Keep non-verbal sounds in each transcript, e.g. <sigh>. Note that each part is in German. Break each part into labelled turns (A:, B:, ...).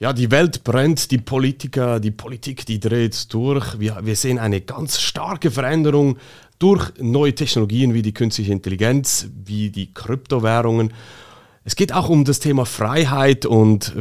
A: Ja, die Welt brennt, die Politiker, die Politik, die dreht durch. Wir, wir sehen eine ganz starke Veränderung durch neue Technologien wie die künstliche Intelligenz, wie die Kryptowährungen. Es geht auch um das Thema Freiheit und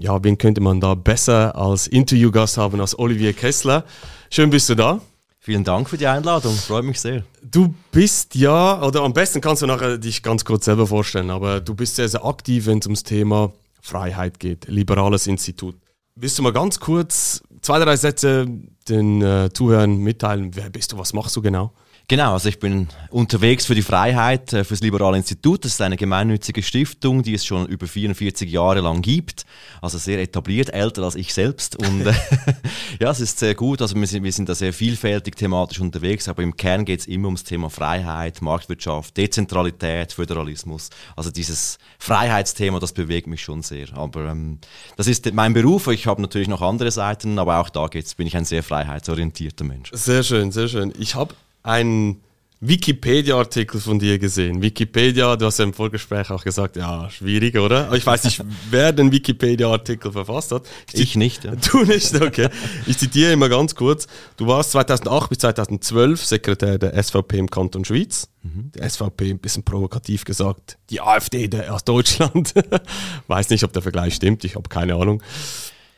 A: ja, wen könnte man da besser als Interviewgast haben als Olivier Kessler? Schön bist du da.
B: Vielen Dank für die Einladung, freut mich sehr.
A: Du bist ja, oder am besten kannst du nachher dich ganz kurz selber vorstellen, aber du bist sehr, sehr aktiv, wenn es ums Thema Freiheit geht, liberales Institut. Willst du mal ganz kurz zwei, drei Sätze den äh, Zuhörern mitteilen? Wer bist du, was machst du genau?
B: Genau, also ich bin unterwegs für die Freiheit, äh, fürs Liberale Institut. Das ist eine gemeinnützige Stiftung, die es schon über 44 Jahre lang gibt. Also sehr etabliert, älter als ich selbst. Und äh, <laughs> ja, es ist sehr gut. Also wir sind, wir sind da sehr vielfältig thematisch unterwegs, aber im Kern geht es immer ums Thema Freiheit, Marktwirtschaft, Dezentralität, Föderalismus. Also dieses Freiheitsthema, das bewegt mich schon sehr. Aber ähm, das ist mein Beruf. Ich habe natürlich noch andere Seiten, aber auch da geht's, bin ich ein sehr freiheitsorientierter Mensch.
A: Sehr schön, sehr schön. Ich habe einen Wikipedia-Artikel von dir gesehen. Wikipedia, du hast ja im Vorgespräch auch gesagt, ja, schwierig, oder? Aber ich weiß nicht, <laughs> wer den Wikipedia-Artikel verfasst hat.
B: Ich, ich nicht.
A: Ja. <laughs> Du nicht, okay. Ich zitiere immer ganz kurz. Du warst 2008 bis 2012 Sekretär der SVP im Kanton Schweiz. Mhm. Der SVP, ein bisschen provokativ gesagt, die AfD der aus Deutschland. <laughs> weiß nicht, ob der Vergleich stimmt, ich habe keine Ahnung.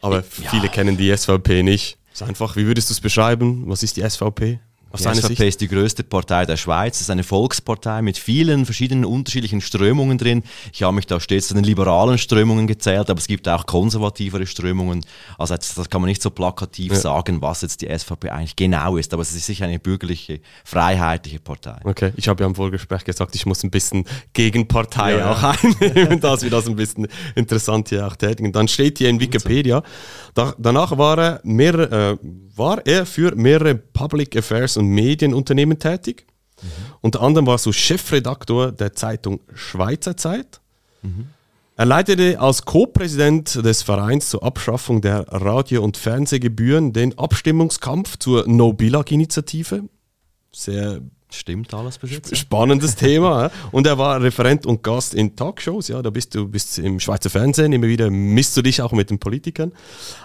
A: Aber ja. viele kennen die SVP nicht. Ist einfach, wie würdest du es beschreiben? Was ist die SVP?
B: Aus die SVP Sicht? ist die größte Partei der Schweiz. Es ist eine Volkspartei mit vielen verschiedenen unterschiedlichen Strömungen drin. Ich habe mich da stets zu den liberalen Strömungen gezählt, aber es gibt auch konservativere Strömungen. Also das kann man nicht so plakativ ja. sagen, was jetzt die SVP eigentlich genau ist. Aber es ist sicher eine bürgerliche, freiheitliche Partei.
A: Okay, ich habe ja im Vorgespräch gesagt, ich muss ein bisschen gegen Partei ja. auch <laughs> einnehmen, dass wir das ein bisschen interessant hier auch tätigen. Dann steht hier in Wikipedia, da, danach war er, mehr, äh, war er für mehrere Public Affairs und Medienunternehmen tätig. Mhm. Unter anderem war so Chefredaktor der Zeitung Schweizer Zeit. Mhm. Er leitete als Co-Präsident des Vereins zur Abschaffung der Radio- und Fernsehgebühren den Abstimmungskampf zur No-Billag-Initiative. Sehr
B: Stimmt alles bis jetzt.
A: Spannendes Thema. Und er war Referent und Gast in Talkshows. Ja, da bist du bist im Schweizer Fernsehen. Immer wieder misst du dich auch mit den Politikern.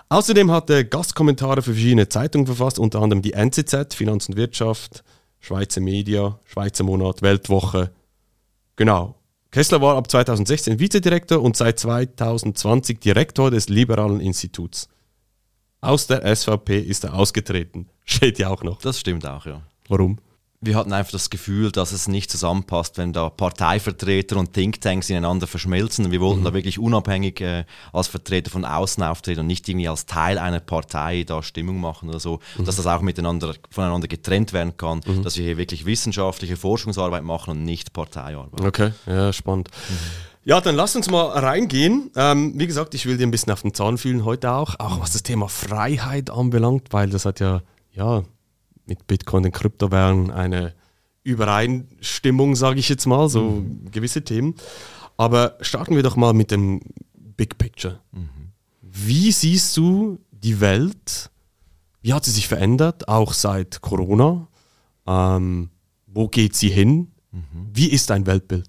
A: Außerdem hat er Gastkommentare für verschiedene Zeitungen verfasst, unter anderem die NZZ, Finanz und Wirtschaft, Schweizer Media, Schweizer Monat, Weltwoche. Genau. Kessler war ab 2016 Vizedirektor und seit 2020 Direktor des Liberalen Instituts. Aus der SVP ist er ausgetreten. <laughs> Steht ja auch noch.
B: Das stimmt auch, ja.
A: Warum?
B: Wir hatten einfach das Gefühl, dass es nicht zusammenpasst, wenn da Parteivertreter und Thinktanks ineinander verschmelzen. Wir wollten mhm. da wirklich unabhängig äh, als Vertreter von außen auftreten und nicht irgendwie als Teil einer Partei da Stimmung machen oder so. Mhm. Dass das auch miteinander voneinander getrennt werden kann, mhm. dass wir hier wirklich wissenschaftliche Forschungsarbeit machen und nicht Parteiarbeit.
A: Okay, ja, spannend. Mhm. Ja, dann lass uns mal reingehen. Ähm, wie gesagt, ich will dir ein bisschen auf den Zahn fühlen heute auch, auch was das Thema Freiheit anbelangt, weil das hat ja, ja, mit Bitcoin, den Kryptowährungen, eine Übereinstimmung, sage ich jetzt mal, so mhm. gewisse Themen. Aber starten wir doch mal mit dem Big Picture. Mhm. Wie siehst du die Welt? Wie hat sie sich verändert, auch seit Corona? Ähm, wo geht sie hin? Mhm. Wie ist dein Weltbild?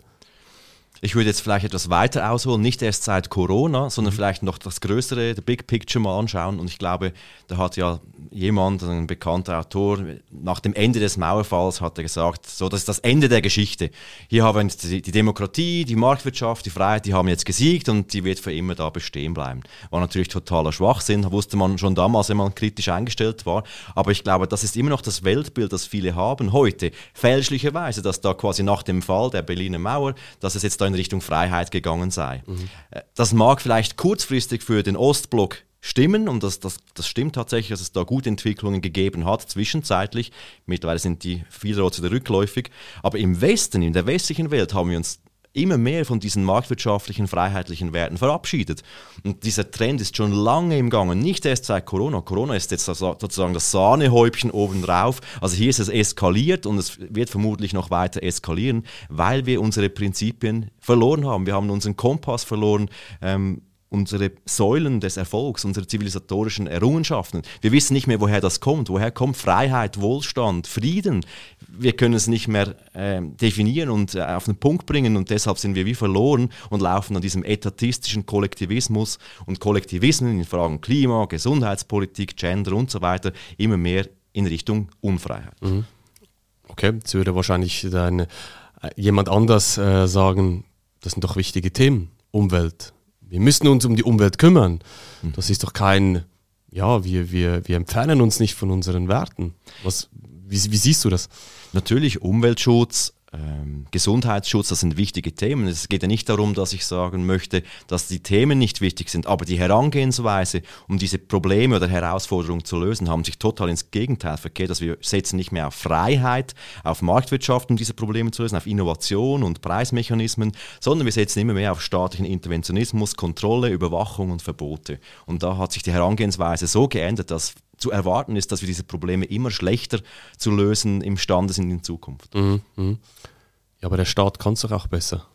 B: Ich würde jetzt vielleicht etwas weiter ausholen, nicht erst seit Corona, sondern mhm. vielleicht noch das Größere, the Big Picture mal anschauen. Und ich glaube, da hat ja jemand, ein bekannter Autor, nach dem Ende des Mauerfalls hat er gesagt, so, das ist das Ende der Geschichte. Hier haben die, die Demokratie, die Marktwirtschaft, die Freiheit, die haben jetzt gesiegt und die wird für immer da bestehen bleiben. War natürlich totaler Schwachsinn, wusste man schon damals, wenn man kritisch eingestellt war. Aber ich glaube, das ist immer noch das Weltbild, das viele haben heute. Fälschlicherweise, dass da quasi nach dem Fall der Berliner Mauer, dass es jetzt da in Richtung Freiheit gegangen sei. Mhm. Das mag vielleicht kurzfristig für den Ostblock stimmen und das, das, das stimmt tatsächlich, dass es da gute Entwicklungen gegeben hat, zwischenzeitlich. Mittlerweile sind die vielerorts wieder rückläufig. Aber im Westen, in der westlichen Welt, haben wir uns immer mehr von diesen marktwirtschaftlichen, freiheitlichen Werten verabschiedet. Und dieser Trend ist schon lange im Gange, nicht erst seit Corona. Corona ist jetzt sozusagen das Sahnehäubchen obendrauf. Also hier ist es eskaliert und es wird vermutlich noch weiter eskalieren, weil wir unsere Prinzipien verloren haben. Wir haben unseren Kompass verloren. Ähm, unsere Säulen des Erfolgs, unsere zivilisatorischen Errungenschaften. Wir wissen nicht mehr, woher das kommt. Woher kommt Freiheit, Wohlstand, Frieden? Wir können es nicht mehr äh, definieren und äh, auf den Punkt bringen und deshalb sind wir wie verloren und laufen an diesem etatistischen Kollektivismus und Kollektivismen in Fragen Klima, Gesundheitspolitik, Gender und so weiter immer mehr in Richtung Unfreiheit. Mhm.
A: Okay, jetzt würde wahrscheinlich dann äh, jemand anders äh, sagen, das sind doch wichtige Themen, Umwelt, wir müssen uns um die Umwelt kümmern. Mhm. Das ist doch kein, ja, wir, wir, wir entfernen uns nicht von unseren Werten. Was, wie, wie siehst du das?
B: Natürlich, Umweltschutz ähm, Gesundheitsschutz, das sind wichtige Themen. Es geht ja nicht darum, dass ich sagen möchte, dass die Themen nicht wichtig sind, aber die Herangehensweise, um diese Probleme oder Herausforderungen zu lösen, haben sich total ins Gegenteil verkehrt. Dass wir setzen nicht mehr auf Freiheit, auf Marktwirtschaft, um diese Probleme zu lösen, auf Innovation und Preismechanismen, sondern wir setzen immer mehr auf staatlichen Interventionismus, Kontrolle, Überwachung und Verbote. Und da hat sich die Herangehensweise so geändert, dass zu erwarten ist, dass wir diese Probleme immer schlechter zu lösen imstande sind in Zukunft. Mhm,
A: mh. Ja, aber der Staat kann es doch auch besser.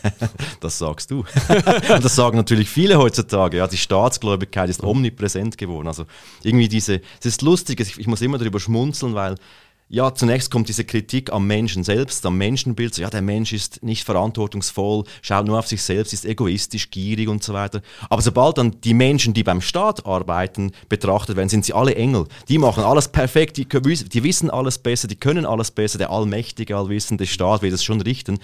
A: <laughs>
B: das sagst du. Und <laughs> das sagen natürlich viele heutzutage. Ja, die Staatsgläubigkeit ist omnipräsent geworden. Also irgendwie diese, es ist lustig, ich muss immer darüber schmunzeln, weil ja, zunächst kommt diese Kritik am Menschen selbst, am Menschenbild. So, ja, der Mensch ist nicht verantwortungsvoll, schaut nur auf sich selbst, ist egoistisch, gierig und so weiter. Aber sobald dann die Menschen, die beim Staat arbeiten, betrachtet werden, sind sie alle Engel. Die machen alles perfekt, die, die wissen alles besser, die können alles besser. Der allmächtige, allwissende Staat wird es schon richten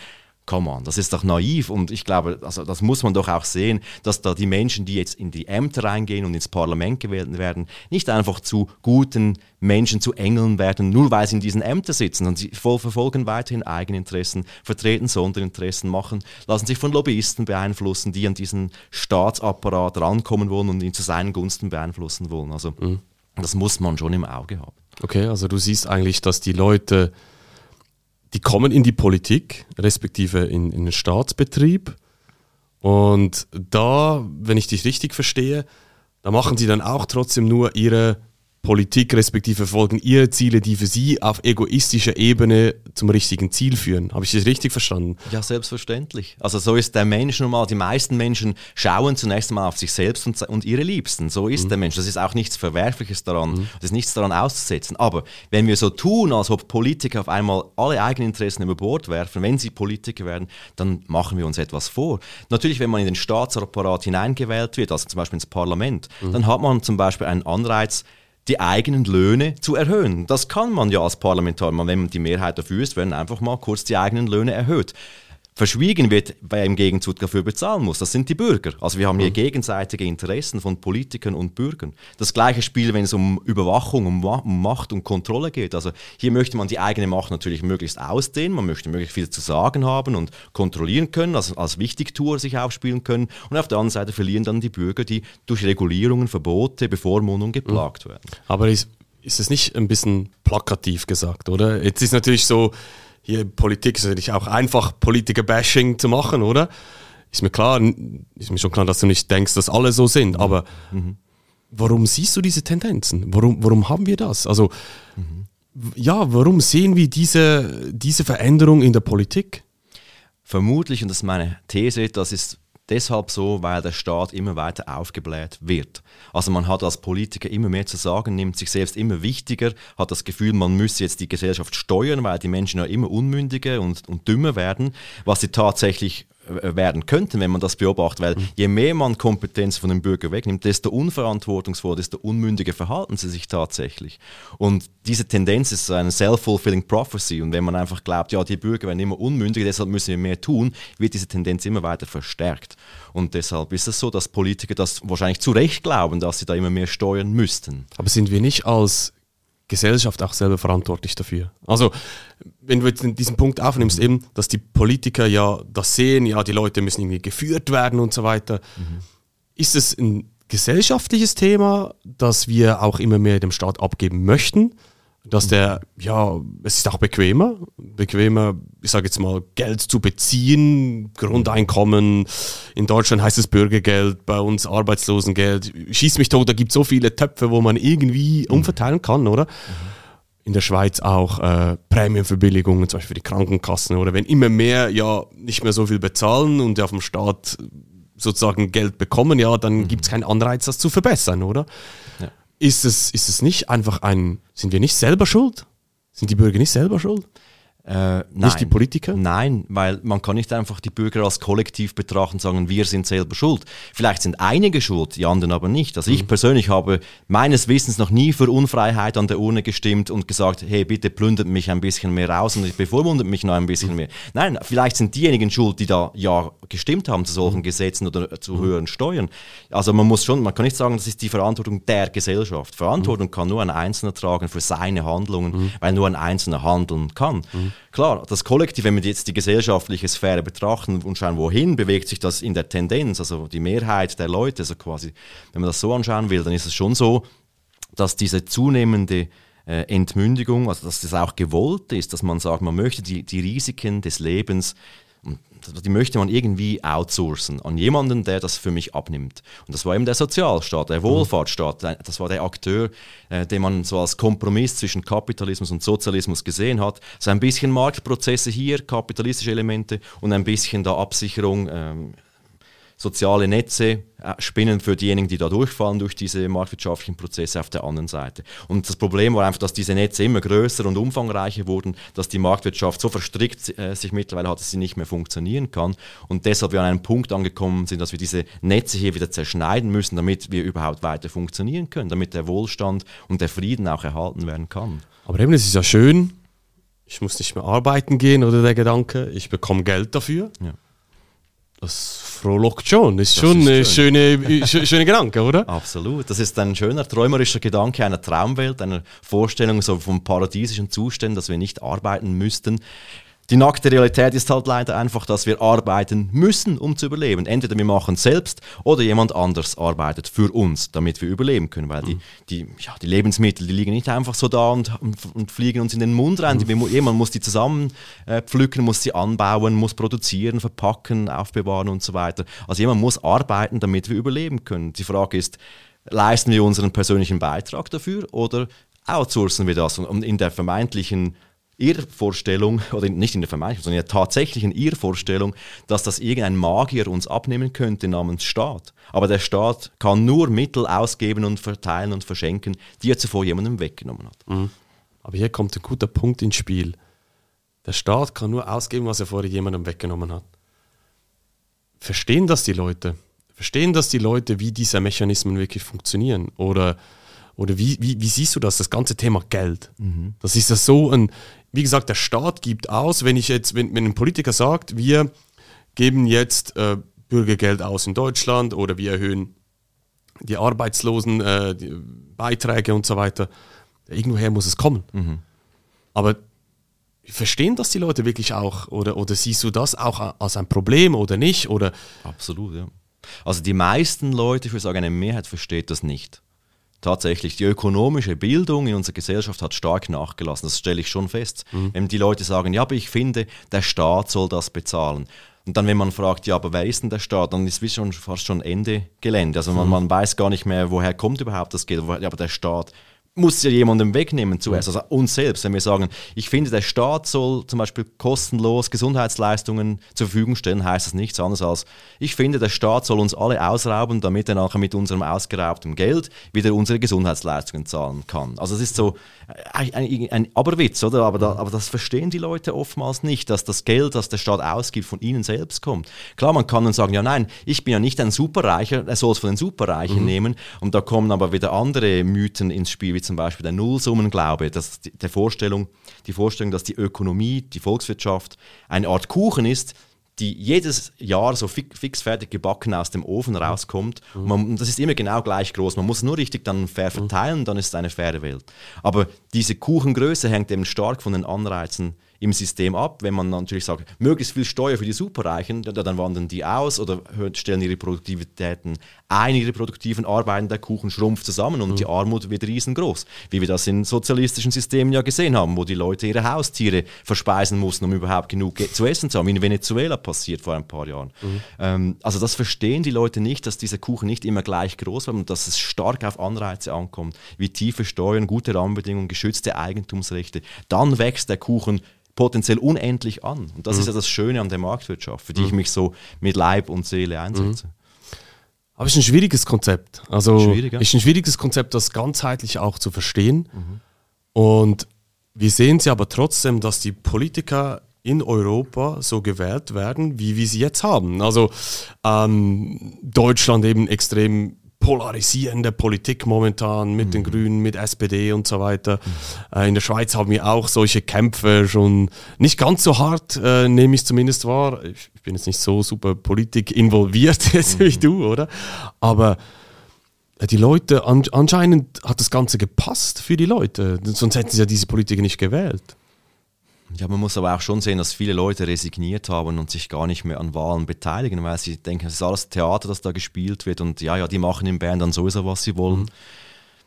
B: come on, das ist doch naiv und ich glaube, also das muss man doch auch sehen, dass da die Menschen, die jetzt in die Ämter reingehen und ins Parlament gewählt werden, nicht einfach zu guten Menschen, zu Engeln werden, nur weil sie in diesen Ämtern sitzen, sondern sie verfolgen weiterhin Eigeninteressen, vertreten Sonderinteressen, machen, lassen sich von Lobbyisten beeinflussen, die an diesen Staatsapparat rankommen wollen und ihn zu seinen Gunsten beeinflussen wollen. Also mhm. das muss man schon im Auge haben.
A: Okay, also du siehst eigentlich, dass die Leute die kommen in die Politik, respektive in, in den Staatsbetrieb. Und da, wenn ich dich richtig verstehe, da machen sie dann auch trotzdem nur ihre Politik respektive verfolgen ihre Ziele, die für sie auf egoistischer Ebene zum richtigen Ziel führen. Habe ich das richtig verstanden?
B: Ja, selbstverständlich. Also so ist der Mensch nun mal. Die meisten Menschen schauen zunächst mal auf sich selbst und, und ihre Liebsten. So ist mhm. der Mensch. Das ist auch nichts Verwerfliches daran. Mhm. Das ist nichts daran auszusetzen. Aber wenn wir so tun, als ob Politiker auf einmal alle eigenen Interessen über Bord werfen, wenn sie Politiker werden, dann machen wir uns etwas vor. Natürlich, wenn man in den Staatsapparat hineingewählt wird, also zum Beispiel ins Parlament, mhm. dann hat man zum Beispiel einen Anreiz, die eigenen Löhne zu erhöhen. Das kann man ja als Parlamentarier, wenn man die Mehrheit dafür ist, werden einfach mal kurz die eigenen Löhne erhöht verschwiegen wird, wer im Gegenzug dafür bezahlen muss. Das sind die Bürger. Also wir haben hier mhm. gegenseitige Interessen von Politikern und Bürgern. Das gleiche Spiel, wenn es um Überwachung, um, um, Macht und Kontrolle geht. Also hier möchte man die eigene Macht natürlich möglichst ausdehnen, man möchte möglichst viel zu sagen haben und kontrollieren können, also als Wichtigtour sich aufspielen können. Und auf der anderen Seite verlieren dann die Bürger, die durch Regulierungen, Verbote, Bevormundung geplagt mhm. werden.
A: Aber ist, ist es nicht ein bisschen plakativ gesagt, oder? Jetzt ist natürlich so, hier Politik ist natürlich auch einfach Politiker-Bashing zu machen, oder? Ist mir klar, ist mir schon klar, dass du nicht denkst, dass alle so sind, mhm. aber mhm. warum siehst du diese Tendenzen? Warum, warum haben wir das? Also, mhm. ja, warum sehen wir diese, diese Veränderung in der Politik?
B: Vermutlich, und das ist meine These, das ist deshalb so, weil der Staat immer weiter aufgebläht wird. Also man hat als Politiker immer mehr zu sagen, nimmt sich selbst immer wichtiger, hat das Gefühl, man müsse jetzt die Gesellschaft steuern, weil die Menschen ja immer unmündiger und, und dümmer werden, was sie tatsächlich werden könnten, wenn man das beobachtet, weil mhm. je mehr man Kompetenz von dem Bürger wegnimmt, desto unverantwortungsvoller, desto unmündiger verhalten sie sich tatsächlich. Und diese Tendenz ist eine self-fulfilling prophecy und wenn man einfach glaubt, ja, die Bürger werden immer unmündiger, deshalb müssen wir mehr tun, wird diese Tendenz immer weiter verstärkt. Und deshalb ist es so, dass Politiker das wahrscheinlich zu Recht glauben, dass sie da immer mehr steuern müssten.
A: Aber sind wir nicht als Gesellschaft auch selber verantwortlich dafür. Also, wenn du jetzt diesen Punkt aufnimmst, mhm. eben, dass die Politiker ja das sehen, ja, die Leute müssen irgendwie geführt werden und so weiter. Mhm. Ist es ein gesellschaftliches Thema, das wir auch immer mehr dem Staat abgeben möchten? dass der, ja, es ist auch bequemer, bequemer, ich sage jetzt mal, Geld zu beziehen, Grundeinkommen, in Deutschland heißt es Bürgergeld, bei uns Arbeitslosengeld, schieß mich tot, da gibt es so viele Töpfe, wo man irgendwie mhm. umverteilen kann, oder? In der Schweiz auch äh, Prämienverbilligungen, zum Beispiel für die Krankenkassen, oder wenn immer mehr ja nicht mehr so viel bezahlen und ja vom Staat sozusagen Geld bekommen, ja, dann mhm. gibt es keinen Anreiz, das zu verbessern, oder? Ja. Ist, es, ist es nicht einfach ein, sind wir nicht selber schuld? Sind die Bürger nicht selber schuld?
B: Äh,
A: nicht die Politiker?
B: Nein, weil man kann nicht einfach die Bürger als Kollektiv betrachten und sagen, wir sind selber schuld. Vielleicht sind einige schuld, die anderen aber nicht. Also mhm. ich persönlich habe meines Wissens noch nie für Unfreiheit an der Urne gestimmt und gesagt, hey, bitte plündert mich ein bisschen mehr aus und bevormundet mich noch ein bisschen mhm. mehr. Nein, vielleicht sind diejenigen schuld, die da ja gestimmt haben zu solchen mhm. Gesetzen oder zu mhm. höheren Steuern. Also man muss schon, man kann nicht sagen, das ist die Verantwortung der Gesellschaft. Verantwortung mhm. kann nur ein Einzelner tragen für seine Handlungen, mhm. weil nur ein Einzelner handeln kann. Klar, das Kollektiv, wenn wir jetzt die gesellschaftliche Sphäre betrachten und schauen, wohin bewegt sich das in der Tendenz, also die Mehrheit der Leute, also quasi, wenn man das so anschauen will, dann ist es schon so, dass diese zunehmende äh, Entmündigung, also dass das auch gewollt ist, dass man sagt, man möchte die, die Risiken des Lebens die möchte man irgendwie outsourcen an jemanden, der das für mich abnimmt. Und das war eben der Sozialstaat, der Wohlfahrtsstaat. Das war der Akteur, äh, den man so als Kompromiss zwischen Kapitalismus und Sozialismus gesehen hat. So ein bisschen Marktprozesse hier, kapitalistische Elemente und ein bisschen der Absicherung, ähm, soziale Netze äh, spinnen für diejenigen, die da durchfallen durch diese marktwirtschaftlichen Prozesse auf der anderen Seite. Und das Problem war einfach, dass diese Netze immer größer und umfangreicher wurden, dass die Marktwirtschaft so verstrickt äh, sich mittlerweile hat, dass sie nicht mehr funktionieren kann. Und deshalb wir an einem Punkt angekommen sind, dass wir diese Netze hier wieder zerschneiden müssen, damit wir überhaupt weiter funktionieren können, damit der Wohlstand und der Frieden auch erhalten werden kann.
A: Aber eben, es ist ja schön, ich muss nicht mehr arbeiten gehen oder der Gedanke, ich bekomme Geld dafür. Ja. Das frohlockt schon. Ist das schon ist ein schön. schöne, schöne Gedanke, oder? <laughs>
B: Absolut. Das ist ein schöner träumerischer Gedanke einer Traumwelt, einer Vorstellung so vom paradiesischen Zustand, dass wir nicht arbeiten müssten. Die nackte Realität ist halt leider einfach, dass wir arbeiten müssen, um zu überleben. Entweder wir machen es selbst oder jemand anders arbeitet für uns, damit wir überleben können. Weil mhm. die, die, ja, die Lebensmittel, die liegen nicht einfach so da und, und, und fliegen uns in den Mund rein. Mhm. Die, jemand muss die zusammen äh, pflücken, muss sie anbauen, muss produzieren, verpacken, aufbewahren und so weiter. Also jemand muss arbeiten, damit wir überleben können. Die Frage ist, leisten wir unseren persönlichen Beitrag dafür oder outsourcen wir das? Und in der vermeintlichen Irrvorstellung, oder nicht in der Vermeidung, sondern in der tatsächlichen Irrvorstellung, dass das irgendein Magier uns abnehmen könnte namens Staat. Aber der Staat kann nur Mittel ausgeben und verteilen und verschenken, die er zuvor jemandem weggenommen hat. Mhm.
A: Aber hier kommt ein guter Punkt ins Spiel. Der Staat kann nur ausgeben, was er vorher jemandem weggenommen hat. Verstehen das die Leute? Verstehen das die Leute, wie diese Mechanismen wirklich funktionieren? Oder oder wie, wie, wie, siehst du das, das ganze Thema Geld? Mhm. Das ist ja so ein, wie gesagt, der Staat gibt aus, wenn ich jetzt, wenn, wenn ein Politiker sagt, wir geben jetzt äh, Bürgergeld aus in Deutschland oder wir erhöhen die Arbeitslosenbeiträge äh, und so weiter, irgendwoher muss es kommen. Mhm. Aber verstehen das die Leute wirklich auch? Oder, oder siehst du das auch als ein Problem oder nicht? Oder?
B: Absolut, ja. Also die meisten Leute, ich würde sagen, eine Mehrheit versteht das nicht tatsächlich die ökonomische Bildung in unserer Gesellschaft hat stark nachgelassen. Das stelle ich schon fest. Mhm. Wenn die Leute sagen, ja, aber ich finde, der Staat soll das bezahlen. Und dann, wenn man fragt, ja, aber wer ist denn der Staat, dann ist es schon fast schon Ende Gelände. Also man, mhm. man weiß gar nicht mehr, woher kommt überhaupt das Geld. Aber der Staat muss ja jemandem wegnehmen zuerst, also uns selbst. Wenn wir sagen, ich finde, der Staat soll zum Beispiel kostenlos Gesundheitsleistungen zur Verfügung stellen, heißt das nichts anderes als, ich finde, der Staat soll uns alle ausrauben, damit er nachher mit unserem ausgeraubten Geld wieder unsere Gesundheitsleistungen zahlen kann. Also es ist so ein, ein, ein Aberwitz, oder? Aber, da, aber das verstehen die Leute oftmals nicht, dass das Geld, das der Staat ausgibt, von ihnen selbst kommt. Klar, man kann dann sagen, ja nein, ich bin ja nicht ein Superreicher, er soll es von den Superreichen mhm. nehmen. Und da kommen aber wieder andere Mythen ins Spiel, wie zum Beispiel der Nullsummenglaube, dass die, der Vorstellung, die Vorstellung, dass die Ökonomie, die Volkswirtschaft eine Art Kuchen ist, die jedes Jahr so fix fertig gebacken aus dem Ofen rauskommt. Mhm. Man, das ist immer genau gleich groß. Man muss nur richtig dann fair mhm. verteilen, dann ist es eine faire Welt. Aber diese Kuchengröße hängt eben stark von den Anreizen im System ab. Wenn man natürlich sagt, möglichst viel Steuer für die Superreichen, dann wandern die aus oder stellen ihre Produktivitäten ein, ihre produktiven Arbeiten, der Kuchen schrumpft zusammen und mhm. die Armut wird riesengroß. Wie wir das in sozialistischen Systemen ja gesehen haben, wo die Leute ihre Haustiere verspeisen mussten, um überhaupt genug zu essen zu haben. In Venezuela passiert vor ein paar Jahren. Mhm. Ähm, also das verstehen die Leute nicht, dass dieser Kuchen nicht immer gleich groß wird und dass es stark auf Anreize ankommt, wie tiefe Steuern, gute Rahmenbedingungen, geschützte Eigentumsrechte. Dann wächst der Kuchen potenziell unendlich an. Und das mhm. ist ja das Schöne an der Marktwirtschaft, für die mhm. ich mich so mit Leib und Seele einsetze. Mhm.
A: Aber es ist ein schwieriges Konzept. Also Schwierig, ja. ist ein schwieriges Konzept, das ganzheitlich auch zu verstehen. Mhm. Und wir sehen sie aber trotzdem, dass die Politiker in Europa so gewählt werden, wie wir sie jetzt haben. Also ähm, Deutschland eben extrem polarisierende Politik momentan mit mhm. den Grünen, mit SPD und so weiter. Mhm. Äh, in der Schweiz haben wir auch solche Kämpfe schon nicht ganz so hart, äh, nehme ich zumindest wahr. Ich, ich, bin jetzt nicht so super Politik involviert <laughs> jetzt mhm. wie du, oder? Aber äh, die Leute, an, anscheinend hat das Ganze gepasst für die Leute, sonst hätten sie ja diese Politiker nicht gewählt.
B: Ja, man muss aber auch schon sehen, dass viele Leute resigniert haben und sich gar nicht mehr an Wahlen beteiligen, weil sie denken, es ist alles Theater, das da gespielt wird und ja, ja, die machen in Bern dann sowieso, was sie wollen. Mhm.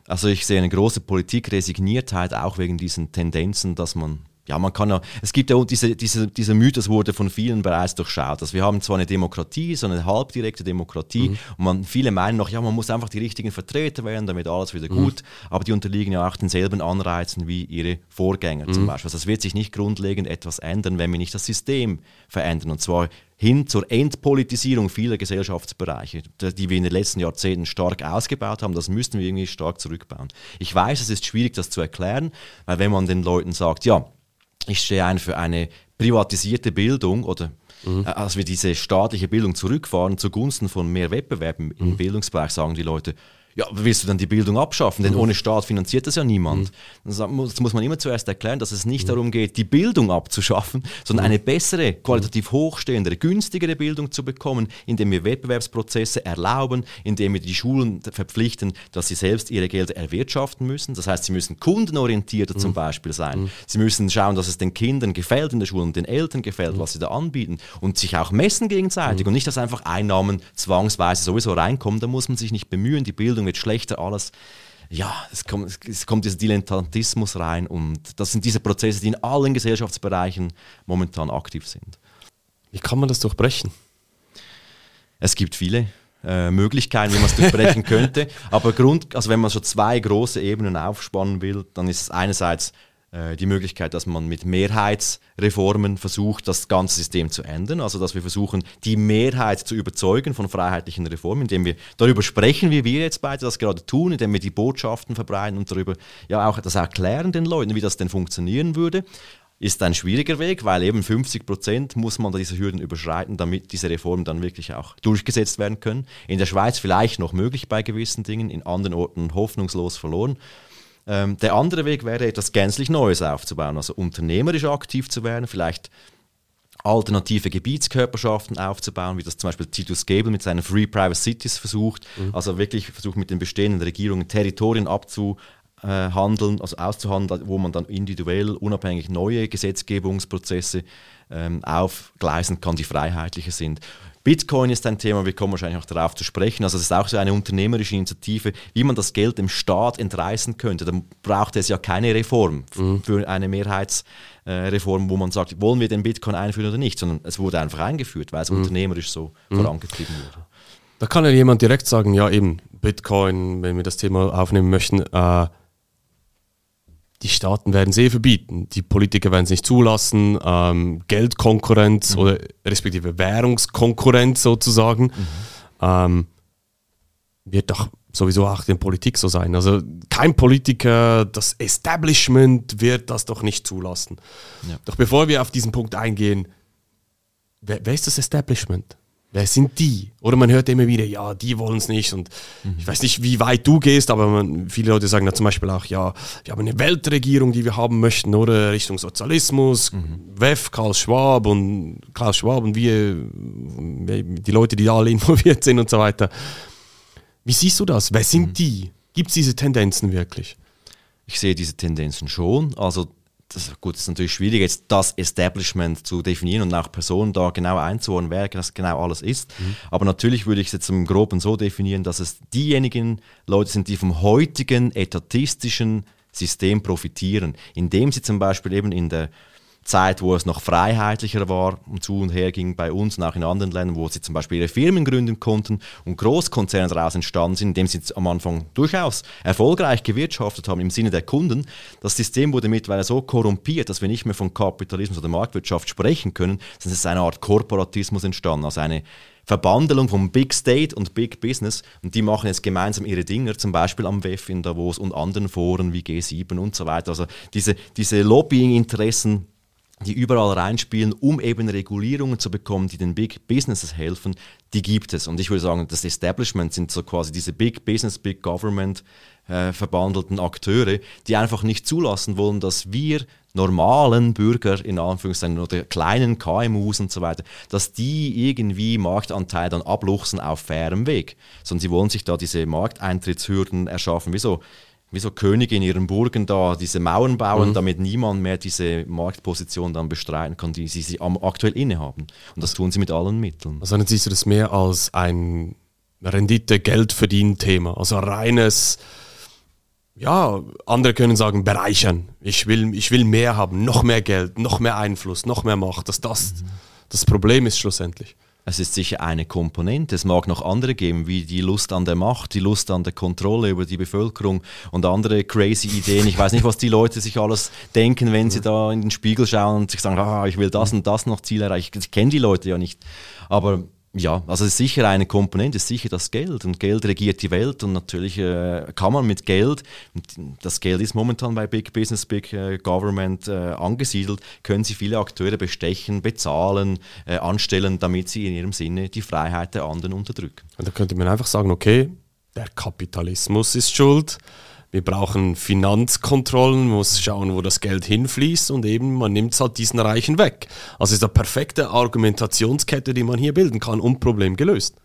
B: Also ich sehe eine große Politikresigniertheit auch wegen diesen Tendenzen, dass man ja, man kann ja, es gibt ja diese, diese, dieser Mythos wurde von vielen bereits durchschaut. Also wir haben zwar eine Demokratie, so eine halbdirekte Demokratie, mhm. und man, viele meinen noch, ja, man muss einfach die richtigen Vertreter wählen, damit alles wieder mhm. gut, aber die unterliegen ja auch denselben Anreizen wie ihre Vorgänger mhm. zum Beispiel. Also es wird sich nicht grundlegend etwas ändern, wenn wir nicht das System verändern, und zwar hin zur Entpolitisierung vieler Gesellschaftsbereiche, die wir in den letzten Jahrzehnten stark ausgebaut haben. Das müssten wir irgendwie stark zurückbauen. Ich weiß, es ist schwierig, das zu erklären, weil wenn man den Leuten sagt, ja, ich stehe ein für eine privatisierte Bildung oder mhm. Äh, als wir diese staatliche Bildung zurückfahren zugunsten von mehr Wettbewerb im mhm. Bildungsbereich, sagen die Leute, ja, willst du dann die Bildung abschaffen? Denn mhm. ohne Staat finanziert das ja niemand. Mhm. Das muss man immer zuerst erklären, dass es nicht mhm. darum geht, die Bildung abzuschaffen, sondern mhm. eine bessere, qualitativ hochstehende, günstigere Bildung zu bekommen, indem wir Wettbewerbsprozesse erlauben, indem wir die Schulen verpflichten, dass sie selbst ihre Gelder erwirtschaften müssen. Das heißt, sie müssen kundenorientierter zum mhm. Beispiel sein. Mhm. Sie müssen schauen, dass es den Kindern gefällt in der Schule und den Eltern gefällt, was sie da anbieten und sich auch messen gegenseitig und nicht, dass einfach Einnahmen zwangsweise sowieso reinkommen. Da muss man sich nicht bemühen, die Bildung wird schlechter, alles. Ja, es kommt, es kommt dieser Dilettantismus rein und das sind diese Prozesse, die in allen Gesellschaftsbereichen momentan aktiv sind.
A: Wie kann man das durchbrechen?
B: Es gibt viele äh, Möglichkeiten, wie man es durchbrechen <laughs> könnte. Aber Grund, also wenn man so zwei große Ebenen aufspannen will, dann ist es einerseits die Möglichkeit, dass man mit Mehrheitsreformen versucht, das ganze System zu ändern. Also dass wir versuchen, die Mehrheit zu überzeugen von freiheitlichen Reformen, indem wir darüber sprechen, wie wir jetzt beide das gerade tun, indem wir die Botschaften verbreiten und darüber ja auch das erklären den Leuten, wie das denn funktionieren würde. Ist ein schwieriger Weg, weil eben 50 Prozent muss man diese Hürden überschreiten, damit diese Reformen dann wirklich auch durchgesetzt werden können. In der Schweiz vielleicht noch möglich bei gewissen Dingen, in anderen Orten hoffnungslos verloren. Ähm, der andere Weg wäre, etwas gänzlich Neues aufzubauen, also unternehmerisch aktiv zu werden, vielleicht alternative Gebietskörperschaften aufzubauen, wie das zum Beispiel Titus Gable mit seinen Free Private Cities versucht, mhm. also wirklich versucht mit den bestehenden Regierungen Territorien abzuhandeln, also auszuhandeln, wo man dann individuell unabhängig neue Gesetzgebungsprozesse ähm, aufgleisen kann, die freiheitlicher sind. Bitcoin ist ein Thema, wir kommen wahrscheinlich auch darauf zu sprechen. Also es ist auch so eine unternehmerische Initiative, wie man das Geld dem Staat entreißen könnte. Dann braucht es ja keine Reform mhm. für eine Mehrheitsreform, wo man sagt, wollen wir den Bitcoin einführen oder nicht, sondern es wurde einfach eingeführt, weil es mhm. unternehmerisch so mhm. vorangetrieben wurde.
A: Da kann ja jemand direkt sagen, ja eben, Bitcoin, wenn wir das Thema aufnehmen möchten, äh, die Staaten werden es eh verbieten. Die Politiker werden es nicht zulassen. Ähm, Geldkonkurrenz mhm. oder respektive Währungskonkurrenz sozusagen mhm. ähm, wird doch sowieso auch in Politik so sein. Also kein Politiker, das Establishment wird das doch nicht zulassen. Ja. Doch bevor wir auf diesen Punkt eingehen, wer, wer ist das Establishment? Wer sind die? Oder man hört immer wieder, ja, die wollen es nicht. Und mhm. ich weiß nicht, wie weit du gehst, aber man, viele Leute sagen da zum Beispiel auch, ja, wir haben eine Weltregierung, die wir haben möchten, oder Richtung Sozialismus, mhm. WEF, Karl Schwab und Klaus Schwab und wir, die Leute, die da alle <laughs> involviert sind und so weiter. Wie siehst du das? Wer sind mhm. die? Gibt es diese Tendenzen wirklich?
B: Ich sehe diese Tendenzen schon. Also das, gut, es ist natürlich schwierig, jetzt das Establishment zu definieren und auch Personen da genau einzuordnen, wer das genau alles ist. Mhm. Aber natürlich würde ich es jetzt im Groben so definieren, dass es diejenigen Leute sind, die vom heutigen etatistischen System profitieren, indem sie zum Beispiel eben in der Zeit, wo es noch freiheitlicher war und zu und her ging bei uns und auch in anderen Ländern, wo sie zum Beispiel ihre Firmen gründen konnten und Großkonzerne daraus entstanden sind, indem sie am Anfang durchaus erfolgreich gewirtschaftet haben im Sinne der Kunden. Das System wurde mittlerweile so korrumpiert, dass wir nicht mehr von Kapitalismus oder Marktwirtschaft sprechen können, sondern es ist eine Art Korporatismus entstanden, also eine Verbandelung vom Big State und Big Business und die machen jetzt gemeinsam ihre Dinger, zum Beispiel am WEF in Davos und anderen Foren wie G7 und so weiter. Also diese, diese Lobbying-Interessen die überall reinspielen, um eben Regulierungen zu bekommen, die den Big Businesses helfen, die gibt es. Und ich würde sagen, das Establishment sind so quasi diese Big Business, Big Government äh, verbandelten Akteure, die einfach nicht zulassen wollen, dass wir normalen Bürger in Anführungszeichen oder kleinen KMUs und so weiter, dass die irgendwie Marktanteil dann abluchsen auf fairem Weg, sondern sie wollen sich da diese Markteintrittshürden erschaffen. Wieso? Wie so Könige in ihren Burgen da diese Mauern bauen, mhm. damit niemand mehr diese Marktposition dann bestreiten kann, die sie, sie aktuell innehaben. Und das tun sie mit allen Mitteln.
A: Also dann siehst du das mehr als ein Rendite-Geld-Verdienen-Thema, also reines, ja, andere können sagen, bereichern. Ich will, ich will mehr haben, noch mehr Geld, noch mehr Einfluss, noch mehr Macht, dass das mhm. das Problem ist schlussendlich.
B: Es ist sicher eine Komponente. Es mag noch andere geben, wie die Lust an der Macht, die Lust an der Kontrolle über die Bevölkerung und andere crazy Ideen. Ich weiß nicht, was die Leute sich alles denken, wenn sie da in den Spiegel schauen und sich sagen, ah, ich will das und das noch Ziel erreichen. Ich kenne die Leute ja nicht. Aber ja, also ist sicher eine Komponente, ist sicher das Geld. Und Geld regiert die Welt und natürlich äh, kann man mit Geld, das Geld ist momentan bei Big Business, Big äh, Government äh, angesiedelt, können sie viele Akteure bestechen, bezahlen, äh, anstellen, damit sie in ihrem Sinne die Freiheit der anderen unterdrücken.
A: Und da könnte man einfach sagen, okay, der Kapitalismus ist schuld wir brauchen Finanzkontrollen, muss schauen, wo das Geld hinfließt und eben man nimmt es halt diesen Reichen weg. Also ist eine perfekte Argumentationskette, die man hier bilden kann und Problem gelöst.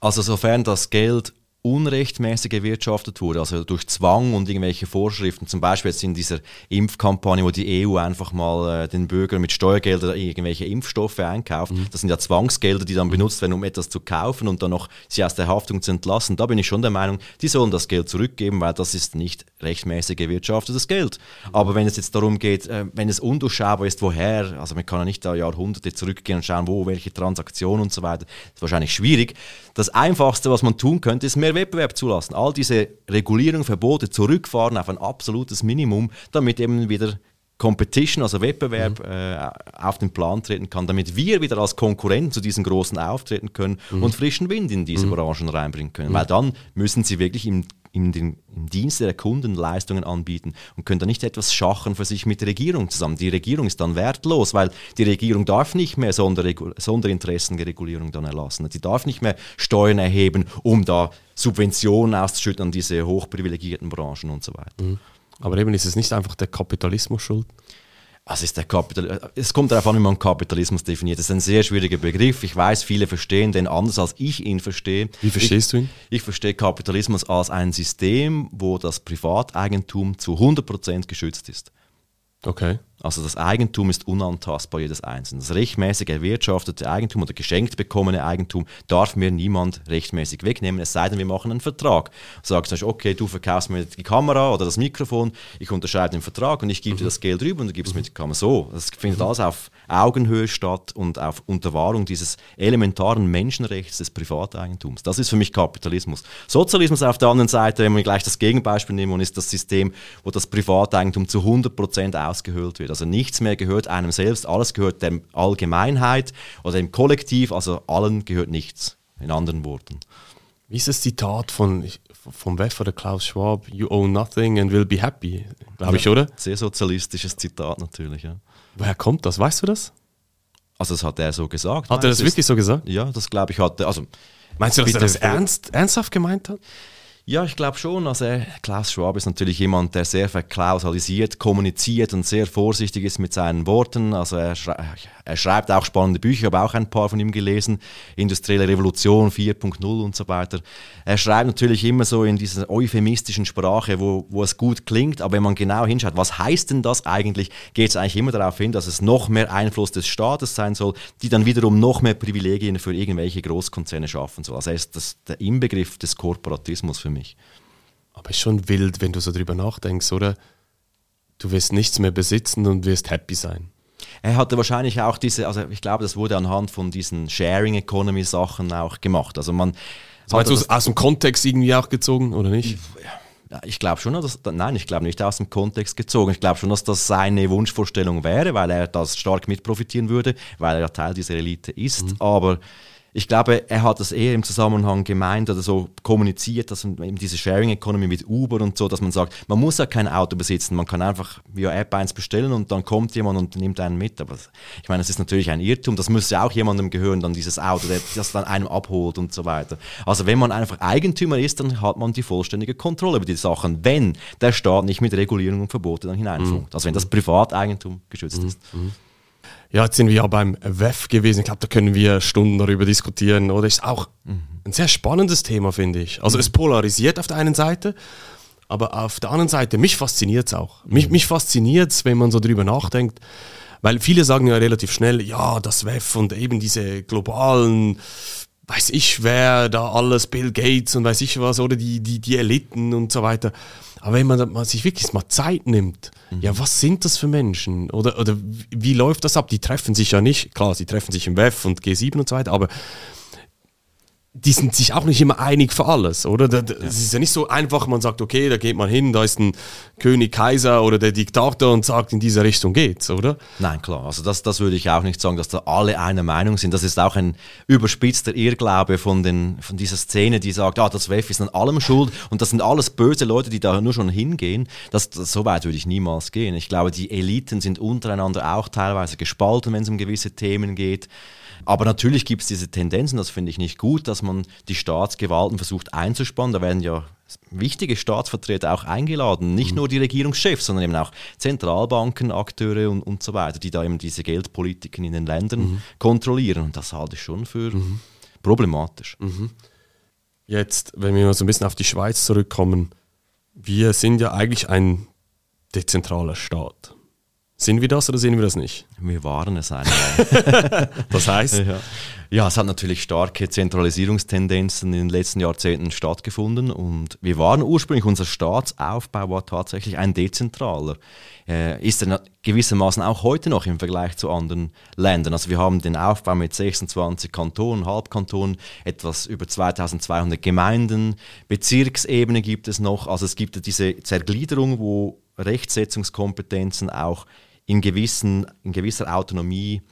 B: Also sofern das Geld unrechtmäßig gewirtschaftet wurde, also durch Zwang und irgendwelche Vorschriften, zum Beispiel jetzt in dieser Impfkampagne, wo die EU einfach mal äh, den Bürgern mit Steuergeldern irgendwelche Impfstoffe einkauft. Mhm. Das sind ja Zwangsgelder, die dann benutzt werden, um etwas zu kaufen und dann noch sie aus der Haftung zu entlassen. Da bin ich schon der Meinung, die sollen das Geld zurückgeben, weil das ist nicht rechtmäßig gewirtschaftetes Geld. Mhm. Aber wenn es jetzt darum geht, äh, wenn es undurchschaubar ist, woher, also man kann ja nicht da Jahrhunderte zurückgehen und schauen, wo, welche Transaktionen und so weiter, ist wahrscheinlich schwierig. Das Einfachste, was man tun könnte, ist mehr Wettbewerb zulassen. All diese Regulierungen, Verbote zurückfahren auf ein absolutes Minimum, damit eben wieder Competition, also Wettbewerb, mhm. äh, auf den Plan treten kann, damit wir wieder als Konkurrent zu diesen großen auftreten können mhm. und frischen Wind in diese mhm. Branchen reinbringen können. Mhm. Weil dann müssen sie wirklich im den, im Dienste der Kunden Leistungen anbieten und können da nicht etwas schachen für sich mit der Regierung zusammen. Die Regierung ist dann wertlos, weil die Regierung darf nicht mehr Sonderinteressenregulierung dann erlassen. Sie darf nicht mehr Steuern erheben, um da Subventionen auszuschütten an diese hochprivilegierten Branchen und so weiter. Mhm.
A: Aber eben ist es nicht einfach der Kapitalismus schuld?
B: Was ist der Kapital es kommt darauf an, wie man Kapitalismus definiert. Das ist ein sehr schwieriger Begriff. Ich weiß, viele verstehen den anders, als ich ihn verstehe.
A: Wie verstehst
B: ich,
A: du ihn?
B: Ich verstehe Kapitalismus als ein System, wo das Privateigentum zu 100% geschützt ist.
A: Okay.
B: Also das Eigentum ist unantastbar jedes Einzelnen. Das rechtmäßig erwirtschaftete Eigentum oder geschenkt bekommene Eigentum darf mir niemand rechtmäßig wegnehmen, es sei denn, wir machen einen Vertrag. Sagst du, okay, du verkaufst mir die Kamera oder das Mikrofon, ich unterschreibe den Vertrag und ich gebe mhm. dir das Geld rüber und du gibst mhm. mir die Kamera. So, das findet mhm. alles auf Augenhöhe statt und auf Unterwahrung dieses elementaren Menschenrechts des Privateigentums. Das ist für mich Kapitalismus. Sozialismus auf der anderen Seite, wenn wir gleich das Gegenbeispiel nehmen, ist das System, wo das Privateigentum zu 100% ausgehöhlt wird. Also nichts mehr gehört einem selbst, alles gehört der Allgemeinheit oder dem Kollektiv, also allen gehört nichts, in anderen Worten.
A: Wie ist das Zitat von, vom WEF oder Klaus Schwab? You own nothing and will be happy, glaube ich, oder?
B: Sehr sozialistisches Zitat natürlich, ja.
A: Woher kommt das? Weißt du das?
B: Also das hat er so gesagt.
A: Hat er das wirklich so gesagt?
B: Ja, das glaube ich hatte. Also,
A: Meinst du, dass er das ernst, ernsthaft gemeint hat?
B: Ja, ich glaube schon. Also Klaus Schwab ist natürlich jemand, der sehr verklausalisiert, kommuniziert und sehr vorsichtig ist mit seinen Worten. Also er, schrei er schreibt auch spannende Bücher, habe auch ein paar von ihm gelesen. Industrielle Revolution 4.0 und so weiter. Er schreibt natürlich immer so in dieser euphemistischen Sprache, wo, wo es gut klingt, aber wenn man genau hinschaut, was heißt denn das eigentlich, geht es eigentlich immer darauf hin, dass es noch mehr Einfluss des Staates sein soll, die dann wiederum noch mehr Privilegien für irgendwelche Großkonzerne schaffen soll. Also er ist das, der Inbegriff des Korporatismus für mich.
A: Aber ist schon wild, wenn du so drüber nachdenkst, oder? Du wirst nichts mehr besitzen und wirst happy sein.
B: Er hatte wahrscheinlich auch diese, also ich glaube, das wurde anhand von diesen Sharing Economy Sachen auch gemacht. Also man.
A: Hast du aus dem Kontext irgendwie auch gezogen, oder nicht?
B: Ja, ich glaube schon, dass, nein, ich glaube nicht aus dem Kontext gezogen. Ich glaube schon, dass das seine Wunschvorstellung wäre, weil er das stark mit profitieren würde, weil er Teil dieser Elite ist. Mhm. Aber ich glaube, er hat das eher im Zusammenhang gemeint oder so kommuniziert, dass eben diese Sharing Economy mit Uber und so, dass man sagt, man muss ja kein Auto besitzen, man kann einfach via App eins bestellen und dann kommt jemand und nimmt einen mit. Aber ich meine, das ist natürlich ein Irrtum, das müsste auch jemandem gehören, dann dieses Auto, der das dann einem abholt und so weiter. Also wenn man einfach Eigentümer ist, dann hat man die vollständige Kontrolle über die Sachen, wenn der Staat nicht mit Regulierung und Verbote dann hineinfunkt. Mhm. Also wenn das Privateigentum geschützt mhm. ist. Mhm.
A: Ja, jetzt sind wir ja beim WEF gewesen. Ich glaube, da können wir Stunden darüber diskutieren. Oder ist auch mhm. ein sehr spannendes Thema, finde ich. Also mhm. es polarisiert auf der einen Seite, aber auf der anderen Seite, mich fasziniert es auch. Mich, mich fasziniert es, wenn man so drüber nachdenkt. Weil viele sagen ja relativ schnell, ja, das WEF und eben diese globalen, weiß ich wer, da alles, Bill Gates und weiß ich was, oder die, die, die Eliten und so weiter. Aber wenn man, man sich wirklich mal Zeit nimmt, mhm. ja, was sind das für Menschen? Oder, oder wie läuft das ab? Die treffen sich ja nicht, klar, sie treffen sich im WEF und G7 und so weiter, aber die sind sich auch nicht immer einig für alles, oder? Es ist ja nicht so einfach, man sagt, okay, da geht man hin, da ist ein König, Kaiser oder der Diktator und sagt, in diese Richtung geht's, oder?
B: Nein, klar. Also das, das würde ich auch nicht sagen, dass da alle einer Meinung sind. Das ist auch ein überspitzter Irrglaube von, den, von dieser Szene, die sagt, ah, das WEF ist an allem schuld und das sind alles böse Leute, die da nur schon hingehen. Das, das, so weit würde ich niemals gehen. Ich glaube, die Eliten sind untereinander auch teilweise gespalten, wenn es um gewisse Themen geht. Aber natürlich gibt es diese Tendenzen, das finde ich nicht gut, dass man die Staatsgewalten versucht einzuspannen. Da werden ja wichtige Staatsvertreter auch eingeladen, nicht mhm. nur die Regierungschefs, sondern eben auch Zentralbanken, Akteure und, und so weiter, die da eben diese Geldpolitiken in den Ländern mhm. kontrollieren. Und das halte ich schon für mhm. problematisch.
A: Mhm. Jetzt, wenn wir mal so ein bisschen auf die Schweiz zurückkommen, wir sind ja eigentlich ein dezentraler Staat. Sind wir das oder sind wir das nicht?
B: Wir waren es
A: einmal. <laughs> das heißt?
B: Ja. ja. es hat natürlich starke Zentralisierungstendenzen in den letzten Jahrzehnten stattgefunden und wir waren ursprünglich, unser Staatsaufbau war tatsächlich ein dezentraler. Äh, ist er gewissermaßen auch heute noch im Vergleich zu anderen Ländern. Also wir haben den Aufbau mit 26 Kantonen, Halbkantonen, etwas über 2200 Gemeinden, Bezirksebene gibt es noch. Also es gibt diese Zergliederung, wo Rechtsetzungskompetenzen auch in, gewissen, in gewisser Autonomie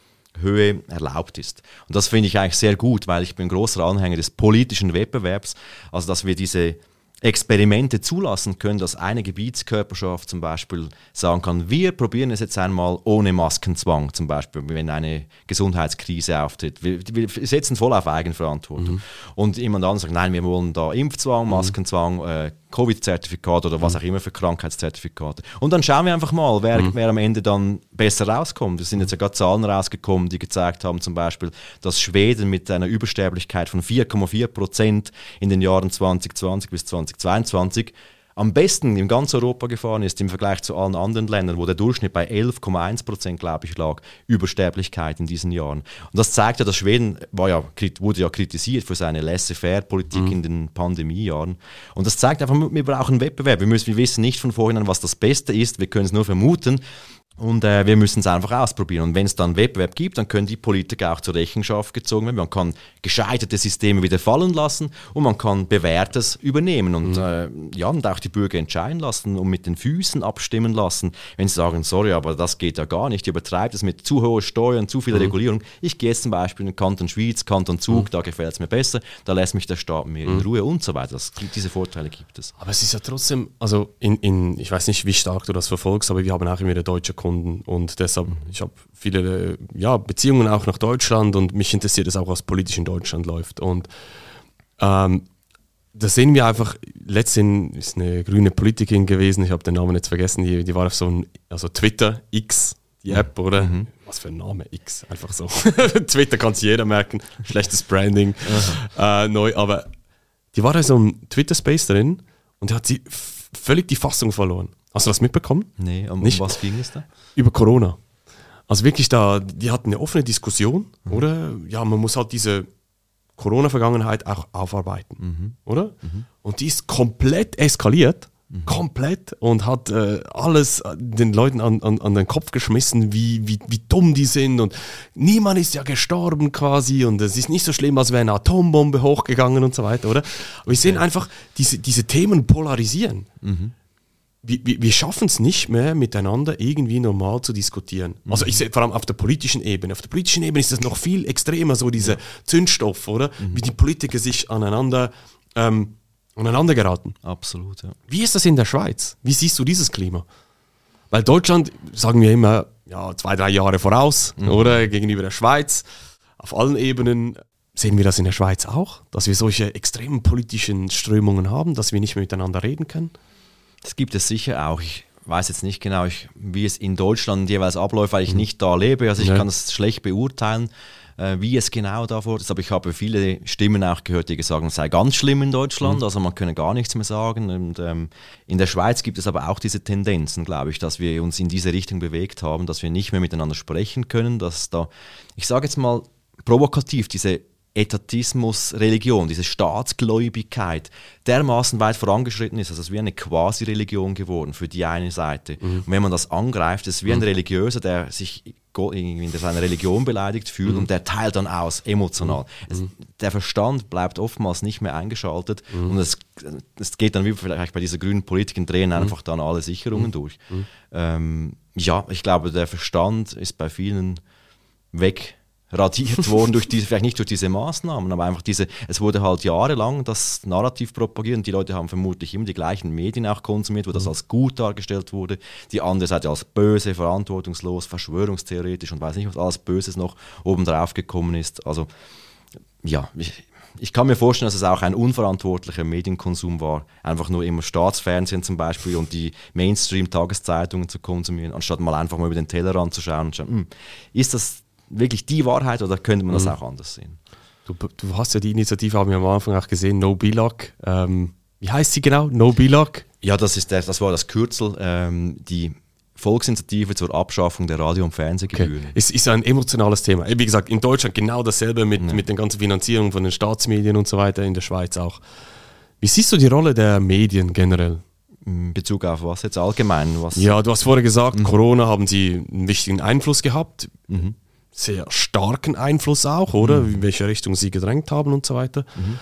B: Höhe erlaubt ist. Und das finde ich eigentlich sehr gut, weil ich bin großer Anhänger des politischen Wettbewerbs, also dass wir diese Experimente zulassen können, dass eine Gebietskörperschaft zum Beispiel sagen kann, wir probieren es jetzt einmal ohne Maskenzwang, zum Beispiel, wenn eine Gesundheitskrise auftritt. Wir, wir setzen voll auf Eigenverantwortung. Mhm. Und jemand anderes sagt, nein, wir wollen da Impfzwang, mhm. Maskenzwang, äh, Covid-Zertifikat oder was mhm. auch immer für Krankheitszertifikate. Und dann schauen wir einfach mal, wer, mhm. wer am Ende dann besser rauskommt. Es sind jetzt ja gerade Zahlen rausgekommen, die gezeigt haben, zum Beispiel, dass Schweden mit einer Übersterblichkeit von 4,4 Prozent in den Jahren 2020 bis 2022 am besten in ganz Europa gefahren ist im Vergleich zu allen anderen Ländern, wo der Durchschnitt bei 11,1 Prozent, glaube ich, lag, Übersterblichkeit in diesen Jahren. Und das zeigt ja, dass Schweden war ja, wurde ja kritisiert für seine laissez-faire-Politik mhm. in den Pandemiejahren. Und das zeigt einfach, wir brauchen Wettbewerb. Wir, müssen, wir wissen nicht von vornherein, was das Beste ist. Wir können es nur vermuten. Und äh, wir müssen es einfach ausprobieren. Und wenn es dann Wettbewerb gibt, dann können die Politiker auch zur Rechenschaft gezogen werden. Man kann gescheiterte Systeme wieder fallen lassen und man kann Bewährtes übernehmen und, mhm. äh, ja, und auch die Bürger entscheiden lassen und mit den Füßen abstimmen lassen. Wenn sie sagen, sorry, aber das geht ja gar nicht, ihr übertreibt es mit zu hohen Steuern, zu viel mhm. Regulierung. Ich gehe jetzt zum Beispiel in den Kanton Schweiz, Kanton Zug, mhm. da gefällt es mir besser, da lässt mich der Staat mehr in mhm. Ruhe und so weiter. Das, diese Vorteile gibt es.
A: Aber es ist ja trotzdem, also in, in, ich weiß nicht, wie stark du das verfolgst, aber wir haben auch immer deutsche Kunden und deshalb, ich habe viele ja, Beziehungen auch nach Deutschland und mich interessiert es auch, was politisch in Deutschland läuft. Und ähm, da sehen wir einfach, letztens ist eine grüne Politikerin gewesen, ich habe den Namen jetzt vergessen, die, die war auf so einem, also Twitter, X, die App, oder? Mhm. Was für ein Name, X, einfach so. <laughs> Twitter kann sich jeder merken, schlechtes Branding, äh, neu, aber die war da so einem Twitter-Space drin und die hat sie völlig die Fassung verloren. Hast du das mitbekommen?
B: Nee, um, Nicht? was ging es da?
A: Über Corona. Also wirklich da, die hatten eine offene Diskussion, mhm. oder? Ja, man muss halt diese Corona-Vergangenheit auch aufarbeiten, mhm. oder? Mhm. Und die ist komplett eskaliert, mhm. komplett, und hat äh, alles den Leuten an, an, an den Kopf geschmissen, wie, wie, wie dumm die sind. Und niemand ist ja gestorben quasi, und es ist nicht so schlimm, als wäre eine Atombombe hochgegangen und so weiter, oder? Aber wir sehen einfach, diese, diese Themen polarisieren. Mhm. wir, wir, wir schaffen es nicht mehr, miteinander irgendwie normal zu diskutieren. Mhm. Also ich sehe vor allem auf der politischen Ebene. Auf der politischen Ebene ist das noch viel extremer, so diese ja. Zündstoff, oder? Mhm. Wie die Politiker sich aneinander, ähm, aneinander geraten.
B: Absolut, ja.
A: Wie ist das in der Schweiz? Wie siehst du dieses Klima? Weil Deutschland, sagen wir immer, ja, zwei, drei Jahre voraus, mhm. oder? Gegenüber der Schweiz. Auf allen Ebenen sehen wir das in der Schweiz auch, dass wir solche extremen politischen Strömungen haben, dass wir nicht mehr miteinander reden können.
B: Das gibt es sicher auch. Ich weiß jetzt nicht genau, ich, wie es in Deutschland jeweils abläuft, weil ich mhm. nicht da lebe. Also ich ja. kann es schlecht beurteilen, wie es genau davor ist. Aber ich habe viele Stimmen auch gehört, die gesagt haben, es sei ganz schlimm in Deutschland. Mhm. Also man könne gar nichts mehr sagen. Und ähm, in der Schweiz gibt es aber auch diese Tendenzen, glaube ich, dass wir uns in diese Richtung bewegt haben, dass wir nicht mehr miteinander sprechen können, dass da, ich sage jetzt mal provokativ, diese Etatismus, Religion, diese Staatsgläubigkeit dermaßen weit vorangeschritten ist, also es ist wie eine Quasi-Religion geworden für die eine Seite. Mhm. Und wenn man das angreift, ist es wie ein mhm. Religiöser, der sich in seiner Religion beleidigt fühlt mhm. und der teilt dann aus, emotional. Mhm. Es, der Verstand bleibt oftmals nicht mehr eingeschaltet mhm. und es, es geht dann wie vielleicht bei dieser grünen Politik in drehen mhm. einfach dann alle Sicherungen durch. Ähm, ja, ich glaube, der Verstand ist bei vielen weg radiert worden durch diese, vielleicht nicht durch diese Maßnahmen, aber einfach diese, es wurde halt jahrelang das Narrativ propagiert und die Leute haben vermutlich immer die gleichen Medien auch konsumiert, wo das mhm. als gut dargestellt wurde, die andere Seite als böse, verantwortungslos, verschwörungstheoretisch und weiß nicht, was alles Böses noch obendrauf gekommen ist. Also ja, ich, ich kann mir vorstellen, dass es auch ein unverantwortlicher Medienkonsum war, einfach nur immer Staatsfernsehen zum Beispiel und die Mainstream-Tageszeitungen zu konsumieren, anstatt mal einfach mal über den Tellerrand zu schauen und schauen, hm, ist das wirklich die Wahrheit oder könnte man das mhm. auch anders sehen?
A: Du, du, hast ja die Initiative, haben wir am Anfang auch gesehen, No Billag. Ähm, wie heißt sie genau? No Billag?
B: Ja, das, ist der, das war das Kürzel, ähm, die Volksinitiative zur Abschaffung der Radio- und Fernsehgebühren. Okay.
A: Es ist ein emotionales Thema. Wie gesagt, in Deutschland genau dasselbe mit, ja. mit den ganzen Finanzierungen von den Staatsmedien und so weiter, in der Schweiz auch. Wie siehst du die Rolle der Medien generell?
B: In Bezug auf was jetzt allgemein? Was
A: ja, du hast vorher gesagt, mhm. Corona haben sie einen wichtigen Einfluss gehabt. Mhm sehr starken Einfluss auch, oder? Mhm. In welche Richtung sie gedrängt haben und so weiter. Mhm.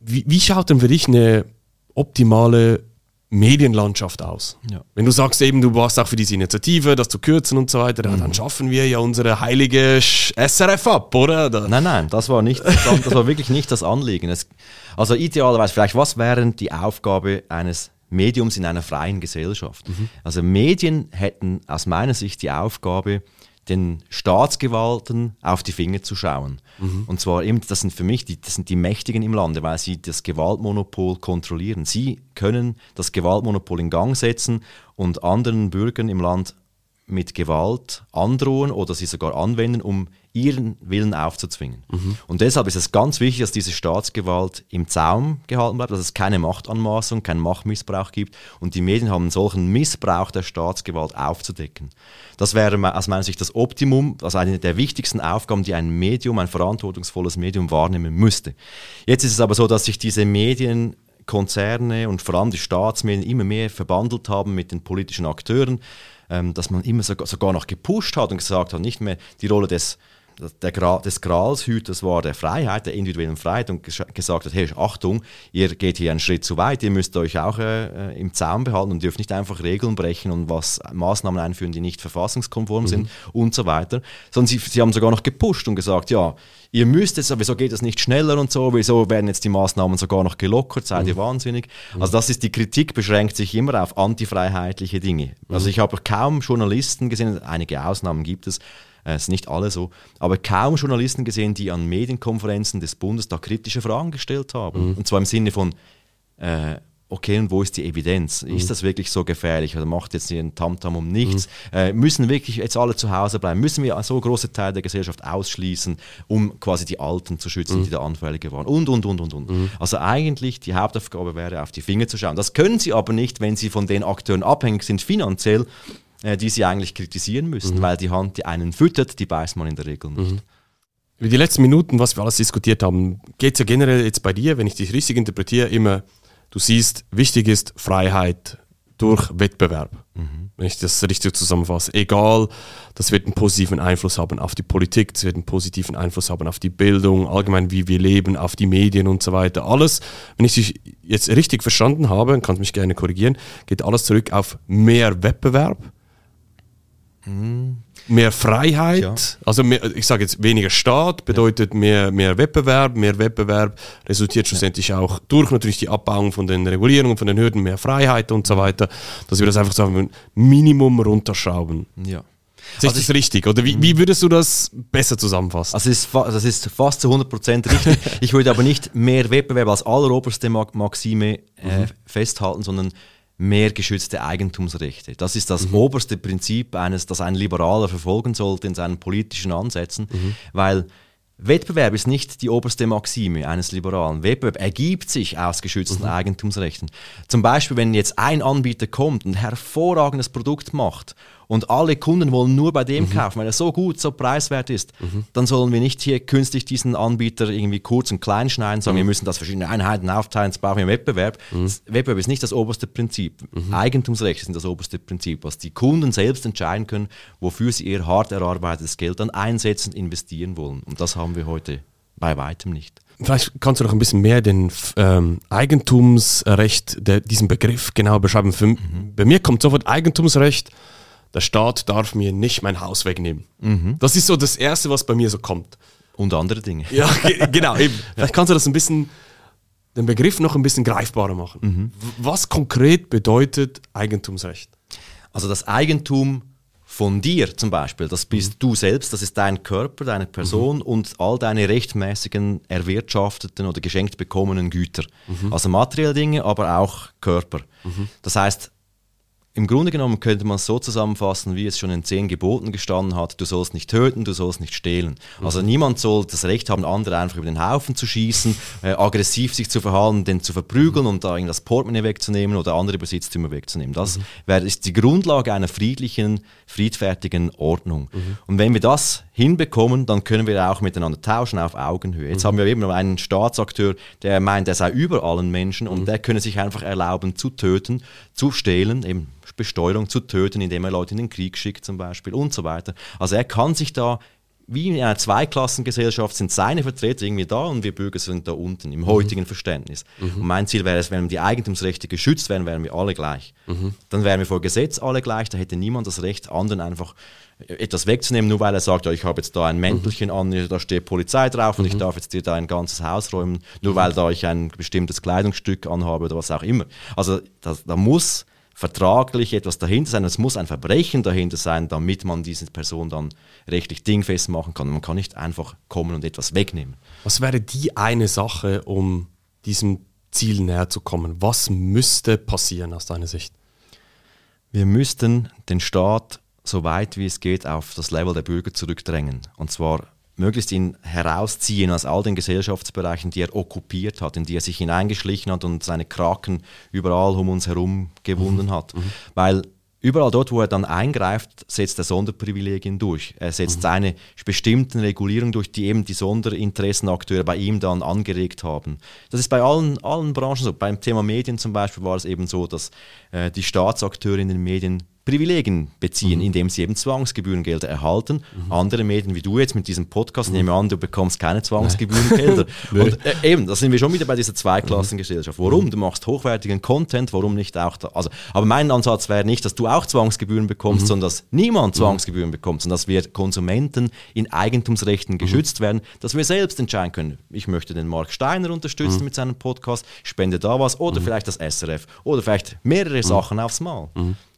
A: Wie, wie, schaut denn für dich eine optimale Medienlandschaft aus? Ja. Wenn du sagst eben, du warst auch für diese Initiative, das zu kürzen und so weiter, mhm. dann schaffen wir ja unsere heilige SRF ab, oder?
B: Nein, nein, das war nicht, das war wirklich nicht das Anliegen. Es, also idealerweise, vielleicht, was wäre die Aufgabe eines Mediums in einer freien Gesellschaft? Mhm. Also Medien hätten aus meiner Sicht die Aufgabe, den Staatsgewalten auf die Finger zu schauen. Mhm. Und zwar eben, das sind für mich die, das sind die Mächtigen im Lande, weil sie das Gewaltmonopol kontrollieren. Sie können das Gewaltmonopol in Gang setzen und anderen Bürgern im Land mit Gewalt androhen oder sie sogar anwenden, um ihren Willen aufzuzwingen. Mhm. Und deshalb ist es ganz wichtig, dass diese Staatsgewalt im Zaum gehalten bleibt, dass es keine Machtanmaßung, keinen Machtmissbrauch gibt und die Medien haben solchen Missbrauch der Staatsgewalt aufzudecken. Das wäre aus meiner Sicht das Optimum, also eine der wichtigsten Aufgaben, die ein Medium, ein verantwortungsvolles Medium wahrnehmen müsste. Jetzt ist es aber so, dass sich diese Medien Konzerne und vor allem die Staatsmedien immer mehr verbandelt haben mit den politischen Akteuren, ähm, dass man immer sogar noch gepusht hat und gesagt hat, nicht mehr die Rolle des der Gra des Gralshüters war der Freiheit, der individuellen Freiheit und gesagt hat, hey, Achtung, ihr geht hier einen Schritt zu weit, ihr müsst euch auch äh, im Zaum behalten und dürft nicht einfach Regeln brechen und was Maßnahmen einführen, die nicht verfassungskonform mhm. sind und so weiter, sondern sie, sie haben sogar noch gepusht und gesagt, ja, ihr müsst jetzt, wieso geht das nicht schneller und so, wieso werden jetzt die Maßnahmen sogar noch gelockert, seid mhm. ihr wahnsinnig? Mhm. Also das ist, die Kritik beschränkt sich immer auf antifreiheitliche Dinge. Also mhm. ich habe kaum Journalisten gesehen, einige Ausnahmen gibt es, äh, es sind nicht alle so, aber kaum Journalisten gesehen, die an Medienkonferenzen des Bundes da kritische Fragen gestellt haben. Mhm. Und zwar im Sinne von, äh, okay, und wo ist die Evidenz? Mhm. Ist das wirklich so gefährlich? Oder macht jetzt hier ein Tamtam um nichts? Mhm. Äh, müssen wirklich jetzt alle zu Hause bleiben? Müssen wir so große Teile der Gesellschaft ausschließen, um quasi die Alten zu schützen, mhm. die da anfälliger waren? Und, und, und, und, und. Mhm. Also eigentlich die Hauptaufgabe wäre, auf die Finger zu schauen. Das können sie aber nicht, wenn sie von den Akteuren abhängig sind finanziell äh, die sie eigentlich kritisieren müssen, mhm. weil die Hand, die einen füttert, die beißt man in der Regel nicht. Mhm.
A: Über die letzten Minuten, was wir alles diskutiert haben, geht es ja generell jetzt bei dir, wenn ich dich richtig interpretiere, immer, du siehst, wichtig ist Freiheit, durch Wettbewerb. Mhm. Wenn ich das richtig zusammenfasse. Egal, das wird einen positiven Einfluss haben auf die Politik, das wird einen positiven Einfluss haben auf die Bildung, allgemein wie wir leben, auf die Medien und so weiter. Alles, wenn ich dich jetzt richtig verstanden habe, kannst mich gerne korrigieren, geht alles zurück auf mehr Wettbewerb. Mhm mehr Freiheit, ja. also mehr, ich sage jetzt weniger Staat bedeutet ja. mehr, mehr Wettbewerb, mehr Wettbewerb resultiert schlussendlich ja. auch durch natürlich die Abbauung von den Regulierungen, von den Hürden, mehr Freiheit und so weiter, dass wir das einfach so ein Minimum runterschrauben.
B: Ja.
A: Ist also das richtig? Oder wie, wie, würdest du das besser zusammenfassen?
B: Also ist, das ist fast zu 100% richtig. <laughs> ich würde aber nicht mehr Wettbewerb als alleroberste Maxime äh, mhm. festhalten, sondern mehr geschützte Eigentumsrechte. Das ist das mhm. oberste Prinzip eines, das ein Liberaler verfolgen sollte in seinen politischen Ansätzen, mhm. weil Wettbewerb ist nicht die oberste Maxime eines Liberalen. Wettbewerb ergibt sich aus geschützten mhm. Eigentumsrechten. Zum Beispiel, wenn jetzt ein Anbieter kommt und ein hervorragendes Produkt macht und alle Kunden wollen nur bei dem mhm. kaufen, weil er so gut, so preiswert ist, mhm. dann sollen wir nicht hier künstlich diesen Anbieter irgendwie kurz und klein schneiden, sagen, mhm. wir müssen das verschiedene Einheiten aufteilen, jetzt brauchen wir Wettbewerb. Mhm. Wettbewerb ist nicht das oberste Prinzip. Mhm. Eigentumsrechte sind das oberste Prinzip, was die Kunden selbst entscheiden können, wofür sie ihr hart erarbeitetes Geld dann einsetzen, investieren wollen. Und das haben wir heute bei weitem nicht.
A: Vielleicht kannst du noch ein bisschen mehr den ähm, Eigentumsrecht, der, diesen Begriff genau beschreiben. Für, mhm. Bei mir kommt sofort Eigentumsrecht der Staat darf mir nicht mein Haus wegnehmen. Mhm. Das ist so das Erste, was bei mir so kommt.
B: Und andere Dinge.
A: Ja, <laughs> genau. Eben. Vielleicht kannst du das ein bisschen, den Begriff noch ein bisschen greifbarer machen. Mhm. Was konkret bedeutet Eigentumsrecht?
B: Also das Eigentum von dir zum Beispiel, das bist mhm. du selbst, das ist dein Körper, deine Person mhm. und all deine rechtmäßigen erwirtschafteten oder geschenkt bekommenen Güter. Mhm. Also materielle Dinge, aber auch Körper. Mhm. Das heißt, im Grunde genommen könnte man es so zusammenfassen, wie es schon in zehn Geboten gestanden hat, du sollst nicht töten, du sollst nicht stehlen. Mhm. Also niemand soll das Recht haben, andere einfach über den Haufen zu schießen, äh, aggressiv sich zu verhalten, den zu verprügeln mhm. und da das Portemonnaie wegzunehmen oder andere Besitztümer wegzunehmen. Das mhm. wäre, ist die Grundlage einer friedlichen, friedfertigen Ordnung. Mhm. Und wenn wir das hinbekommen, dann können wir auch miteinander tauschen auf Augenhöhe. Jetzt mhm. haben wir eben noch einen Staatsakteur, der meint, er sei über allen Menschen und mhm. der könne sich einfach erlauben zu töten, zu stehlen, eben Besteuerung zu töten, indem er Leute in den Krieg schickt zum Beispiel und so weiter. Also er kann sich da wie in einer Zweiklassengesellschaft sind seine Vertreter irgendwie da und wir Bürger sind da unten im heutigen mhm. Verständnis. Mhm. Und mein Ziel wäre es, wenn die Eigentumsrechte geschützt wären, wären wir alle gleich. Mhm. Dann wären wir vor Gesetz alle gleich, da hätte niemand das Recht, anderen einfach etwas wegzunehmen, nur weil er sagt, ja, ich habe jetzt da ein Mäntelchen mhm. an, da steht Polizei drauf und ich mhm. darf jetzt dir da ein ganzes Haus räumen, nur mhm. weil da ich ein bestimmtes Kleidungsstück anhabe oder was auch immer. Also das, da muss vertraglich etwas dahinter sein. Es muss ein Verbrechen dahinter sein, damit man diese Person dann rechtlich dingfest machen kann. Man kann nicht einfach kommen und etwas wegnehmen.
A: Was wäre die eine Sache, um diesem Ziel näher zu kommen? Was müsste passieren aus deiner Sicht?
B: Wir müssten den Staat so weit wie es geht auf das Level der Bürger zurückdrängen. Und zwar möglichst ihn herausziehen aus all den Gesellschaftsbereichen, die er okkupiert hat, in die er sich hineingeschlichen hat und seine Kraken überall um uns herum gewunden mhm. hat. Mhm. Weil überall dort, wo er dann eingreift, setzt er Sonderprivilegien durch. Er setzt mhm. seine bestimmten Regulierungen durch, die eben die Sonderinteressenakteure bei ihm dann angeregt haben. Das ist bei allen, allen Branchen so. Beim Thema Medien zum Beispiel war es eben so, dass äh, die Staatsakteure in den Medien Privilegien beziehen, mhm. indem sie eben Zwangsgebührengelder erhalten. Mhm. Andere Medien wie du jetzt mit diesem Podcast, mhm. nehme an, du bekommst keine Zwangsgebührengelder. <laughs> Und äh, eben, da sind wir schon wieder bei dieser Zweiklassengesellschaft. Warum? Mhm. Du machst hochwertigen Content, warum nicht auch da? Also, aber mein Ansatz wäre nicht, dass du auch Zwangsgebühren bekommst, mhm. sondern dass niemand mhm. Zwangsgebühren bekommt, sondern dass wir Konsumenten in Eigentumsrechten geschützt werden, dass wir selbst entscheiden können. Ich möchte den Mark Steiner unterstützen mit seinem Podcast, spende da was oder vielleicht das SRF oder vielleicht mehrere Sachen aufs Mal.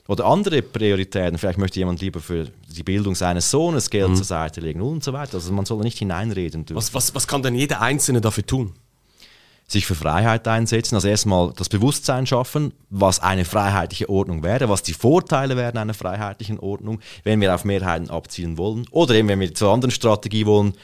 B: Oder andere Prioritäten, vielleicht möchte jemand lieber für die Bildung seines Sohnes Geld mhm. zur Seite legen und so weiter. Also man soll nicht hineinreden.
A: Was, was, was kann denn jeder Einzelne dafür tun?
B: sich für Freiheit einsetzen, also erstmal das Bewusstsein schaffen, was eine freiheitliche Ordnung wäre, was die Vorteile wären einer freiheitlichen Ordnung, wenn wir auf Mehrheiten abzielen wollen. Oder eben, wenn wir zur anderen Strategie wollen,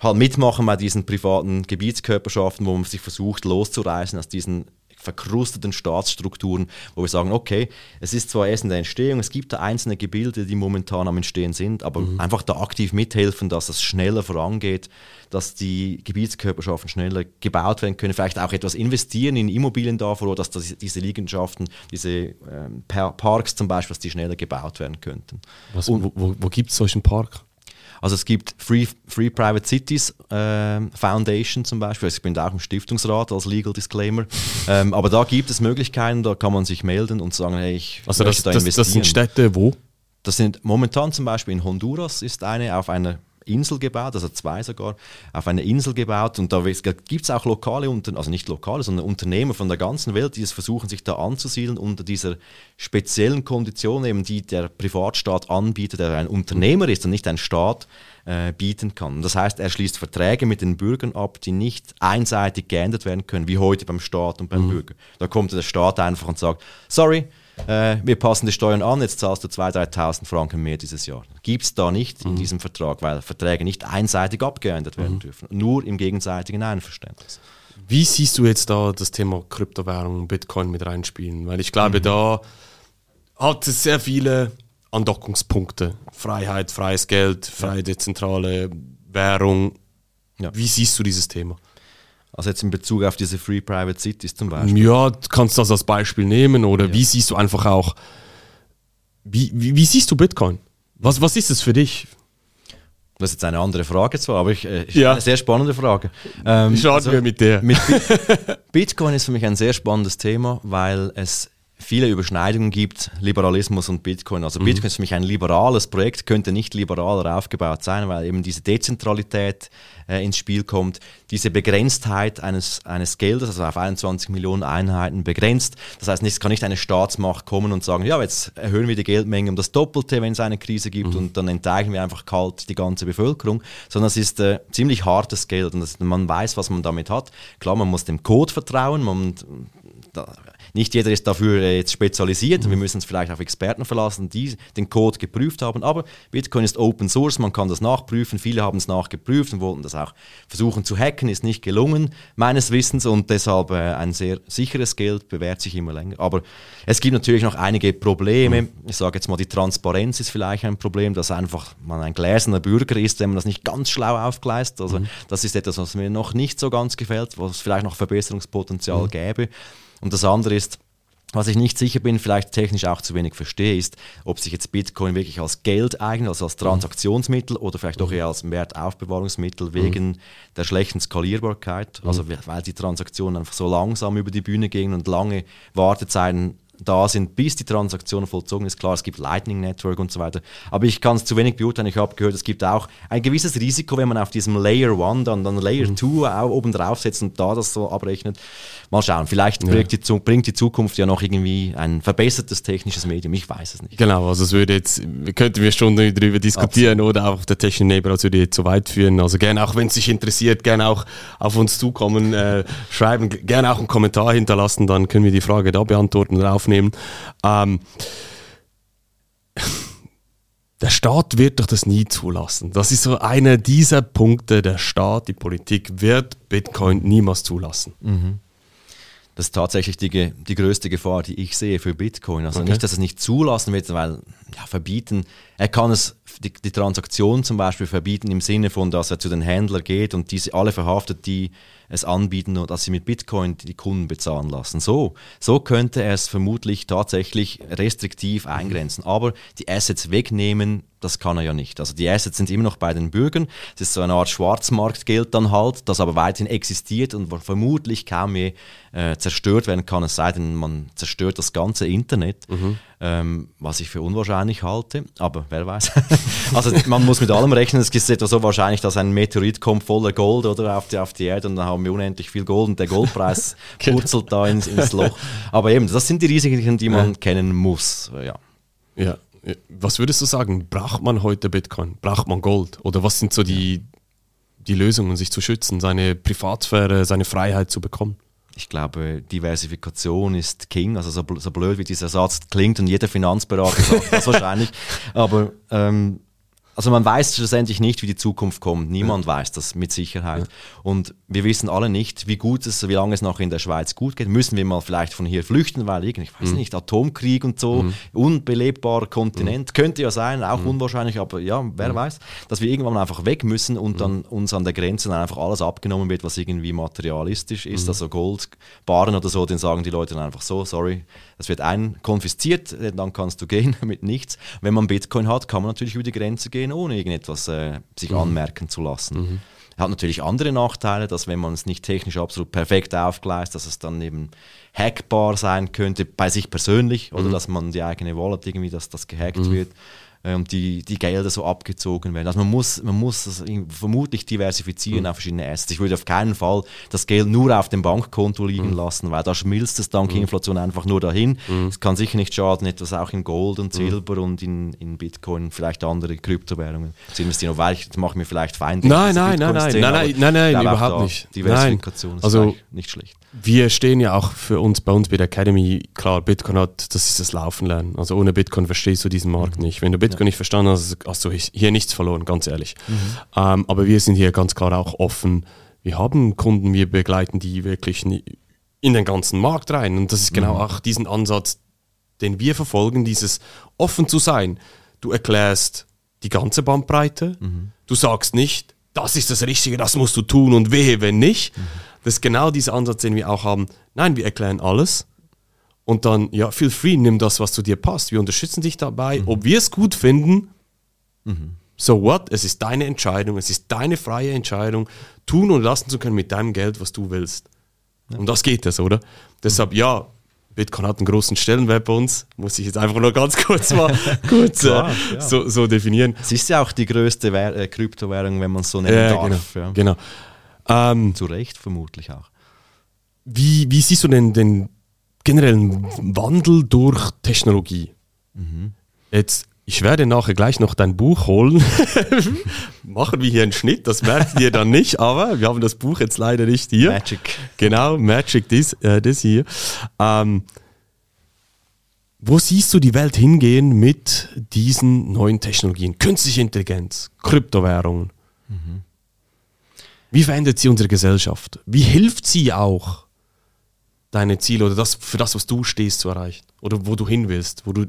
B: halt mitmachen bei diesen privaten Gebietskörperschaften, wo man sich versucht loszureißen aus diesen verkrusteten Staatsstrukturen, wo wir sagen, okay, es ist zwar erst in der Entstehung, es gibt da einzelne Gebilde, die momentan am Entstehen sind, aber mhm. einfach da aktiv mithelfen, dass es schneller vorangeht, dass die Gebietskörperschaften schneller gebaut werden können, vielleicht auch etwas investieren in Immobilien da vor Ort, dass das, diese Liegenschaften, diese ähm, Parks zum Beispiel, dass die schneller gebaut werden könnten.
A: Was, Und, wo wo, wo gibt es solchen Park?
B: Also es gibt Free, Free Private Cities äh, Foundation zum Beispiel. Also ich bin da auch im Stiftungsrat als Legal Disclaimer. <laughs> ähm, aber da gibt es Möglichkeiten, da kann man sich melden und sagen, hey, ich
A: also möchte das, da investieren. Das sind Städte wo?
B: Das sind momentan zum Beispiel in Honduras ist eine auf einer Insel gebaut, also zwei sogar, auf einer Insel gebaut und da gibt es auch lokale, also nicht lokale, sondern Unternehmer von der ganzen Welt, die es versuchen, sich da anzusiedeln unter dieser speziellen Kondition, eben die der Privatstaat anbietet, der ein Unternehmer ist und nicht ein Staat, äh, bieten kann. Das heißt, er schließt Verträge mit den Bürgern ab, die nicht einseitig geändert werden können, wie heute beim Staat und beim mhm. Bürger. Da kommt der Staat einfach und sagt, sorry, äh, wir passen die Steuern an, jetzt zahlst du 2.000, 3.000 Franken mehr dieses Jahr. Gibt es da nicht mhm. in diesem Vertrag, weil Verträge nicht einseitig abgeändert werden mhm. dürfen, nur im gegenseitigen Einverständnis.
A: Wie siehst du jetzt da das Thema Kryptowährung, Bitcoin mit reinspielen? Weil ich glaube, mhm. da hat es sehr viele Andockungspunkte. Freiheit, freies Geld, freie dezentrale Währung. Ja. Wie siehst du dieses Thema?
B: Also jetzt in Bezug auf diese Free Private Cities zum Beispiel.
A: Ja, du kannst das als Beispiel nehmen oder ja. wie siehst du einfach auch, wie, wie, wie, siehst du Bitcoin? Was, was ist es für dich?
B: Das ist jetzt eine andere Frage zwar, aber ich, äh, ja. eine sehr spannende Frage.
A: Ähm, Schauen also wir mit der. Mit <laughs>
B: Bitcoin ist für mich ein sehr spannendes Thema, weil es viele Überschneidungen gibt, Liberalismus und Bitcoin. Also mhm. Bitcoin ist für mich ein liberales Projekt, könnte nicht liberaler aufgebaut sein, weil eben diese Dezentralität äh, ins Spiel kommt, diese Begrenztheit eines, eines Geldes, also auf 21 Millionen Einheiten begrenzt. Das heißt, es kann nicht eine Staatsmacht kommen und sagen, ja, jetzt erhöhen wir die Geldmenge um das Doppelte, wenn es eine Krise gibt mhm. und dann enteignen wir einfach kalt die ganze Bevölkerung, sondern es ist äh, ziemlich hartes Geld und das, man weiß, was man damit hat. Klar, man muss dem Code vertrauen, man da, nicht jeder ist dafür äh, jetzt spezialisiert und wir müssen es vielleicht auf Experten verlassen, die den Code geprüft haben. Aber Bitcoin ist Open Source, man kann das nachprüfen. Viele haben es nachgeprüft und wollten das auch versuchen zu hacken, ist nicht gelungen, meines Wissens, und deshalb äh, ein sehr sicheres Geld bewährt sich immer länger. Aber es gibt natürlich noch einige Probleme. Mhm. Ich sage jetzt mal, die Transparenz ist vielleicht ein Problem, dass einfach man ein gläserner Bürger ist, wenn man das nicht ganz schlau aufgleist. Also mhm. das ist etwas, was mir noch nicht so ganz gefällt, was vielleicht noch Verbesserungspotenzial mhm. gäbe. Und das andere ist, was ich nicht sicher bin, vielleicht technisch auch zu wenig verstehe, ist, ob sich jetzt Bitcoin wirklich als Geld eignet, also als Transaktionsmittel oder vielleicht auch mhm. eher als Wertaufbewahrungsmittel wegen mhm. der schlechten Skalierbarkeit, also mhm. weil die Transaktionen einfach so langsam über die Bühne gingen und lange Wartezeiten da sind, bis die Transaktion vollzogen ist. Klar, es gibt Lightning Network und so weiter. Aber ich kann es zu wenig beurteilen. Ich habe gehört, es gibt auch ein gewisses Risiko, wenn man auf diesem Layer 1 dann, dann Layer 2 mhm. auch oben drauf setzt und da das so abrechnet. Mal schauen, vielleicht ja. bringt, die, bringt, die, Zukunft ja noch irgendwie ein verbessertes technisches Medium. Ich weiß es nicht.
A: Genau, also es würde jetzt, könnten wir schon darüber diskutieren Absolut. oder auch der technische Neighbor, also würde jetzt zu weit führen. Also gerne auch, wenn es sich interessiert, gerne auch auf uns zukommen, äh, schreiben, gerne auch einen Kommentar hinterlassen, dann können wir die Frage da beantworten und aufnehmen. Ähm, der Staat wird doch das nie zulassen. Das ist so einer dieser Punkte. Der Staat, die Politik wird Bitcoin niemals zulassen. Mhm
B: das ist tatsächlich die, die größte Gefahr, die ich sehe für Bitcoin. Also okay. nicht, dass es nicht zulassen wird, weil ja, verbieten, er kann es, die, die, Transaktion zum Beispiel verbieten im Sinne von, dass er zu den Händlern geht und diese alle verhaftet, die es anbieten und dass sie mit Bitcoin die Kunden bezahlen lassen. So, so könnte er es vermutlich tatsächlich restriktiv eingrenzen. Aber die Assets wegnehmen, das kann er ja nicht. Also die Assets sind immer noch bei den Bürgern. Das ist so eine Art Schwarzmarktgeld dann halt, das aber weiterhin existiert und vermutlich kaum je äh, zerstört werden kann, es sei denn, man zerstört das ganze Internet, mhm. ähm, was ich für unwahrscheinlich halte. Aber wer weiß. <laughs> also man muss mit allem rechnen. Es ist etwa so wahrscheinlich, dass ein Meteorit kommt voller Gold oder auf die, auf die Erde und dann haben wir unendlich viel Gold und der Goldpreis <laughs> genau. purzelt da ins, ins Loch. Aber eben, das sind die Risiken, die man ja. kennen muss. Ja.
A: Ja, was würdest du sagen? Braucht man heute Bitcoin? Braucht man Gold? Oder was sind so die, die Lösungen, sich zu schützen, seine Privatsphäre, seine Freiheit zu bekommen?
B: Ich glaube, Diversifikation ist King. Also so, so blöd wie dieser Satz klingt und jeder Finanzberater sagt das <laughs> wahrscheinlich. Aber ähm, also man weiß schlussendlich nicht, wie die Zukunft kommt. Niemand ja. weiß das mit Sicherheit. Ja. Und wir wissen alle nicht, wie gut es, wie lange es noch in der Schweiz gut geht. Müssen wir mal vielleicht von hier flüchten, weil ich weiß mhm. nicht, Atomkrieg und so, mhm. unbelebbarer Kontinent, mhm. könnte ja sein, auch mhm. unwahrscheinlich, aber ja, wer mhm. weiß, dass wir irgendwann einfach weg müssen und mhm. dann uns an der Grenze dann einfach alles abgenommen wird, was irgendwie materialistisch ist, also Goldbaren oder so, den sagen die Leute dann einfach so, sorry, das wird ein konfisziert, dann kannst du gehen <laughs> mit nichts. Wenn man Bitcoin hat, kann man natürlich über die Grenze gehen, ohne irgendetwas äh, sich mhm. anmerken zu lassen. Mhm. Hat natürlich andere Nachteile, dass wenn man es nicht technisch absolut perfekt aufgleist, dass es dann eben hackbar sein könnte bei sich persönlich oder mhm. dass man die eigene Wallet irgendwie, dass das gehackt mhm. wird und ähm, die, die Gelder so abgezogen werden. Also man muss, man muss das vermutlich diversifizieren mhm. auf verschiedene Assets. Ich würde auf keinen Fall das Geld nur auf dem Bankkonto liegen mhm. lassen, weil da schmilzt es dank mhm. Inflation einfach nur dahin. Mhm. Es kann sicher nicht schaden, etwas auch in Gold und mhm. Silber und in, in Bitcoin, vielleicht andere Kryptowährungen zu investieren. Weil ich, das macht mir vielleicht Feinde.
A: Nein, nein, nein, nein, nein, nein, nein, nein, überhaupt nicht.
B: Diversifikation nein. ist also, nicht schlecht.
A: Wir stehen ja auch für uns bei uns bei der Academy, klar, Bitcoin hat, das ist das Laufen lernen. Also ohne Bitcoin verstehst du diesen Markt mhm. nicht. Wenn du Bitcoin ja. nicht verstanden hast, hast du hier nichts verloren, ganz ehrlich. Mhm. Ähm, aber wir sind hier ganz klar auch offen. Wir haben Kunden, wir begleiten die wirklich in den ganzen Markt rein. Und das ist genau mhm. auch diesen Ansatz, den wir verfolgen, dieses offen zu sein. Du erklärst die ganze Bandbreite. Mhm. Du sagst nicht, das ist das Richtige, das musst du tun und wehe, wenn nicht. Mhm das ist genau dieser Ansatz, den wir auch haben. Nein, wir erklären alles. Und dann, ja, feel free, nimm das, was zu dir passt. Wir unterstützen dich dabei. Mhm. Ob wir es gut finden, mhm. so what? Es ist deine Entscheidung, es ist deine freie Entscheidung, tun und lassen zu können mit deinem Geld, was du willst. Ja. Um das geht es, oder? Mhm. Deshalb, ja, Bitcoin hat einen großen Stellenwert bei uns, muss ich jetzt einfach nur ganz <laughs> kurz mal <laughs> kurz, Klar, äh, ja. so, so, definieren.
B: Es ist ja auch die größte äh, Kryptowährung, wenn man es so nennen
A: äh,
B: darf.
A: Genau, ja. genau. Ähm,
B: Zu Recht vermutlich auch.
A: Wie, wie siehst du denn den generellen Wandel durch Technologie? Mhm. Jetzt, ich werde nachher gleich noch dein Buch holen. <laughs> Machen wir hier einen Schnitt, das merkt ihr dann nicht, aber wir haben das Buch jetzt leider nicht hier.
B: Magic.
A: Genau, Magic, das, äh, hier. Ähm, wo siehst du die Welt hingehen mit diesen neuen Technologien? Künstliche Intelligenz, Kryptowährungen. Mhm. Wie verändert sie unsere Gesellschaft? Wie hilft sie auch, deine Ziele oder das für das, was du stehst, zu erreichen? Oder wo du hin willst, wo du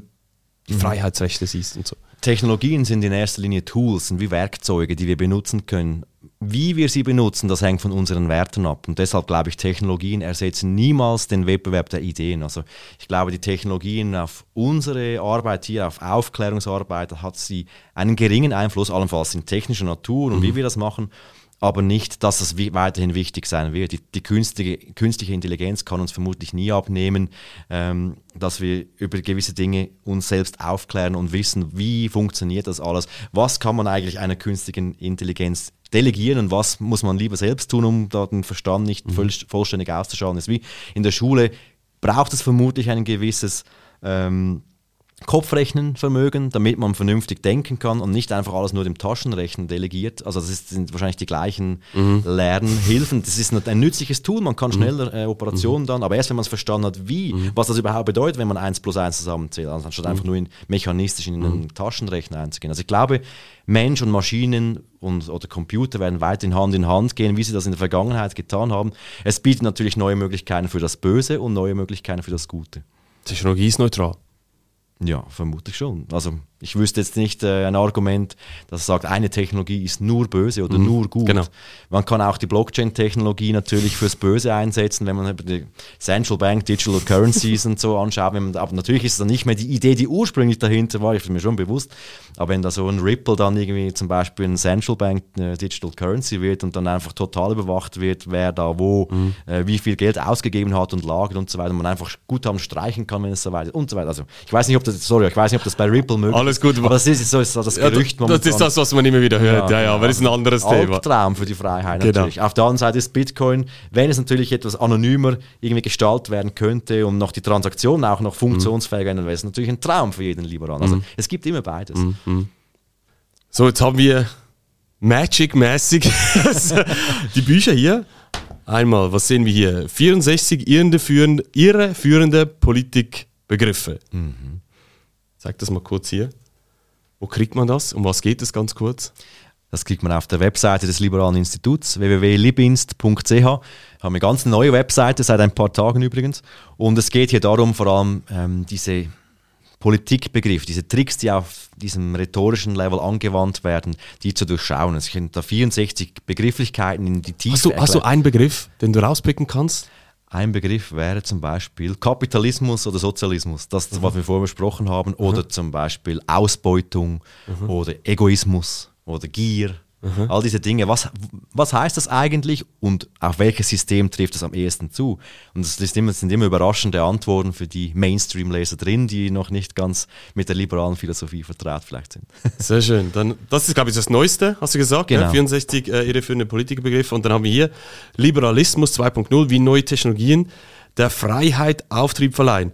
A: die mhm. Freiheitsrechte siehst und so?
B: Technologien sind in erster Linie Tools, sind wie Werkzeuge, die wir benutzen können. Wie wir sie benutzen, das hängt von unseren Werten ab. Und deshalb glaube ich, Technologien ersetzen niemals den Wettbewerb der Ideen. Also ich glaube, die Technologien auf unsere Arbeit hier, auf Aufklärungsarbeit, hat sie einen geringen Einfluss, allenfalls in technischer Natur und mhm. wie wir das machen aber nicht, dass es weiterhin wichtig sein wird. Die, die künstliche, künstliche, Intelligenz kann uns vermutlich nie abnehmen, ähm, dass wir über gewisse Dinge uns selbst aufklären und wissen, wie funktioniert das alles, was kann man eigentlich einer künstlichen Intelligenz delegieren und was muss man lieber selbst tun, um da den Verstand nicht mhm. voll, vollständig auszuschalten. Das ist wie in der Schule braucht es vermutlich ein gewisses ähm, Kopfrechnenvermögen, damit man vernünftig denken kann und nicht einfach alles nur dem Taschenrechnen delegiert. Also das sind wahrscheinlich die gleichen mhm. Lernhilfen. Das ist ein nützliches Tool, man kann mhm. schneller äh, Operationen mhm. dann, aber erst wenn man es verstanden hat, wie, mhm. was das überhaupt bedeutet, wenn man 1 plus 1 zusammenzählt, also anstatt einfach nur in, mechanistisch in einen mhm. Taschenrechner einzugehen. Also ich glaube, Mensch und Maschinen und, oder Computer werden weiterhin Hand in Hand gehen, wie sie das in der Vergangenheit getan haben. Es bietet natürlich neue Möglichkeiten für das Böse und neue Möglichkeiten für das Gute.
A: Technologie ist neutral.
B: Ja, vermutlich schon. Also ich wüsste jetzt nicht äh, ein Argument, das sagt, eine Technologie ist nur böse oder mhm, nur gut. Genau. Man kann auch die Blockchain-Technologie natürlich fürs Böse einsetzen, wenn man die Central Bank Digital Currencies <laughs> und so anschaut. Man, aber natürlich ist es dann nicht mehr die Idee, die ursprünglich dahinter war, ich bin mir schon bewusst. Aber wenn da so ein Ripple dann irgendwie zum Beispiel ein Central Bank äh, Digital Currency wird und dann einfach total überwacht wird, wer da wo, mhm. äh, wie viel Geld ausgegeben hat und lagert und so weiter, und man einfach Guthaben streichen kann, wenn es so weit ist und so weiter. Also ich weiß nicht, ob das, sorry, ich weiß nicht, ob das bei Ripple möglich ist
A: alles gut.
B: Aber das ist so ist das Gerücht.
A: Ja, das ist das, was man immer wieder hört. Ja, ja, ja aber das ist ein anderes Thema.
B: Albtraum für die Freiheit genau. natürlich. Auf der anderen Seite ist Bitcoin, wenn es natürlich etwas anonymer irgendwie gestaltet werden könnte und noch die Transaktionen auch noch funktionsfähiger werden, wäre es natürlich ein Traum für jeden Liberalen. Also mhm. es gibt immer beides. Mhm.
A: So, jetzt haben wir Magic-mäßig <laughs> die Bücher hier. Einmal, was sehen wir hier? 64 irreführende, irreführende Politikbegriffe. Mhm. Zeig das mal kurz hier. Wo kriegt man das? Um was geht es ganz kurz?
B: Das kriegt man auf der Webseite des Liberalen Instituts, www.libinst.ch. Haben eine ganz neue Webseite, seit ein paar Tagen übrigens. Und es geht hier darum, vor allem ähm, diese Politikbegriff, diese Tricks, die auf diesem rhetorischen Level angewandt werden, die zu durchschauen. Es sind da 64 Begrifflichkeiten in die Tiefe.
A: Hast du, hast du einen Begriff, den du rauspicken kannst?
B: Ein Begriff wäre zum Beispiel Kapitalismus oder Sozialismus, das, mhm. was wir vorher besprochen haben, mhm. oder zum Beispiel Ausbeutung mhm. oder Egoismus oder Gier. Mhm. All diese Dinge. Was, was heißt das eigentlich und auf welches System trifft es am ehesten zu? Und es sind immer überraschende Antworten für die Mainstream-Leser drin, die noch nicht ganz mit der liberalen Philosophie vertraut vielleicht sind. <laughs>
A: Sehr schön. Dann, das ist, glaube ich, das Neueste, hast du gesagt. Genau. Ja? 64 äh, irreführende Politikerbegriffe. Und dann haben wir hier Liberalismus 2.0, wie neue Technologien der Freiheit Auftrieb verleihen.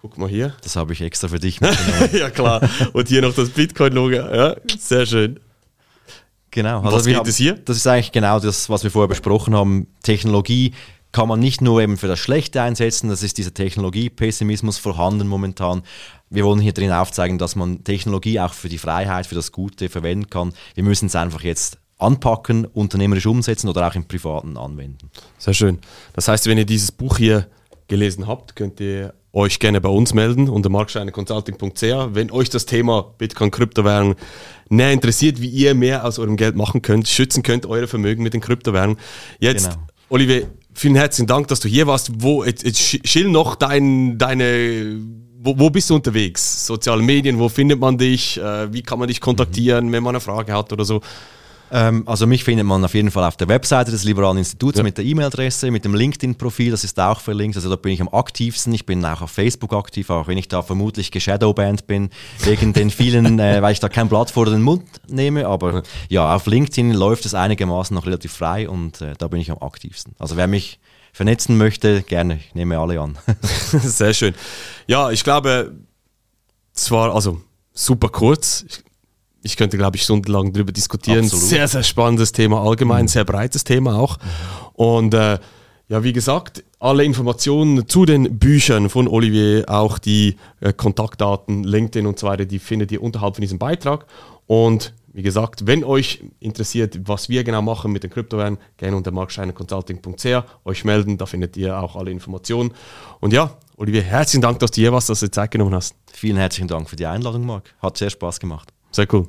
A: Guck mal hier.
B: Das habe ich extra für dich
A: mitgenommen. <laughs> ja, klar. Und hier noch das Bitcoin-Logo. Ja, sehr schön.
B: Genau. Also was geht es hier? Das ist eigentlich genau das, was wir vorher besprochen haben. Technologie kann man nicht nur eben für das Schlechte einsetzen, das ist dieser Technologiepessimismus vorhanden momentan. Wir wollen hier drin aufzeigen, dass man Technologie auch für die Freiheit, für das Gute verwenden kann. Wir müssen es einfach jetzt anpacken, unternehmerisch umsetzen oder auch im Privaten anwenden.
A: Sehr schön. Das heißt, wenn ihr dieses Buch hier gelesen habt, könnt ihr euch gerne bei uns melden unter markscheineconsulting.ch. Wenn euch das Thema Bitcoin, Kryptowährung näher interessiert, wie ihr mehr aus eurem Geld machen könnt, schützen könnt, eure Vermögen mit den Kryptowährungen. Jetzt, genau. Olivier, vielen herzlichen Dank, dass du hier warst. Wo, jetzt, jetzt schill noch dein, deine, wo, wo, bist du unterwegs? Soziale Medien, wo findet man dich? Äh, wie kann man dich kontaktieren, mhm. wenn man eine Frage hat oder so?
B: Ähm, also mich findet man auf jeden Fall auf der Webseite des Liberalen Instituts ja. mit der E-Mail-Adresse, mit dem LinkedIn-Profil, das ist auch verlinkt. Also da bin ich am aktivsten. Ich bin auch auf Facebook aktiv, auch wenn ich da vermutlich geshadowband bin, wegen den vielen, <laughs> äh, weil ich da kein Blatt vor den Mund nehme. Aber ja, auf LinkedIn läuft es einigermaßen noch relativ frei und äh, da bin ich am aktivsten. Also wer mich vernetzen möchte, gerne, ich nehme alle an. <laughs>
A: Sehr schön. Ja, ich glaube, zwar, also super kurz. Ich, ich könnte, glaube ich, stundenlang darüber diskutieren. Absolut. Sehr, sehr spannendes Thema allgemein, mhm. sehr breites Thema auch. Und äh, ja, wie gesagt, alle Informationen zu den Büchern von Olivier, auch die äh, Kontaktdaten, LinkedIn und so weiter, die findet ihr unterhalb von diesem Beitrag. Und wie gesagt, wenn euch interessiert, was wir genau machen mit den Kryptowährungen, gerne unter markscheinerconsulting.ch euch melden, da findet ihr auch alle Informationen. Und ja, Olivier, herzlichen Dank, dass du hier warst, dass du Zeit genommen hast.
B: Vielen herzlichen Dank für die Einladung, Marc. Hat sehr Spaß gemacht.
A: Sehr cool.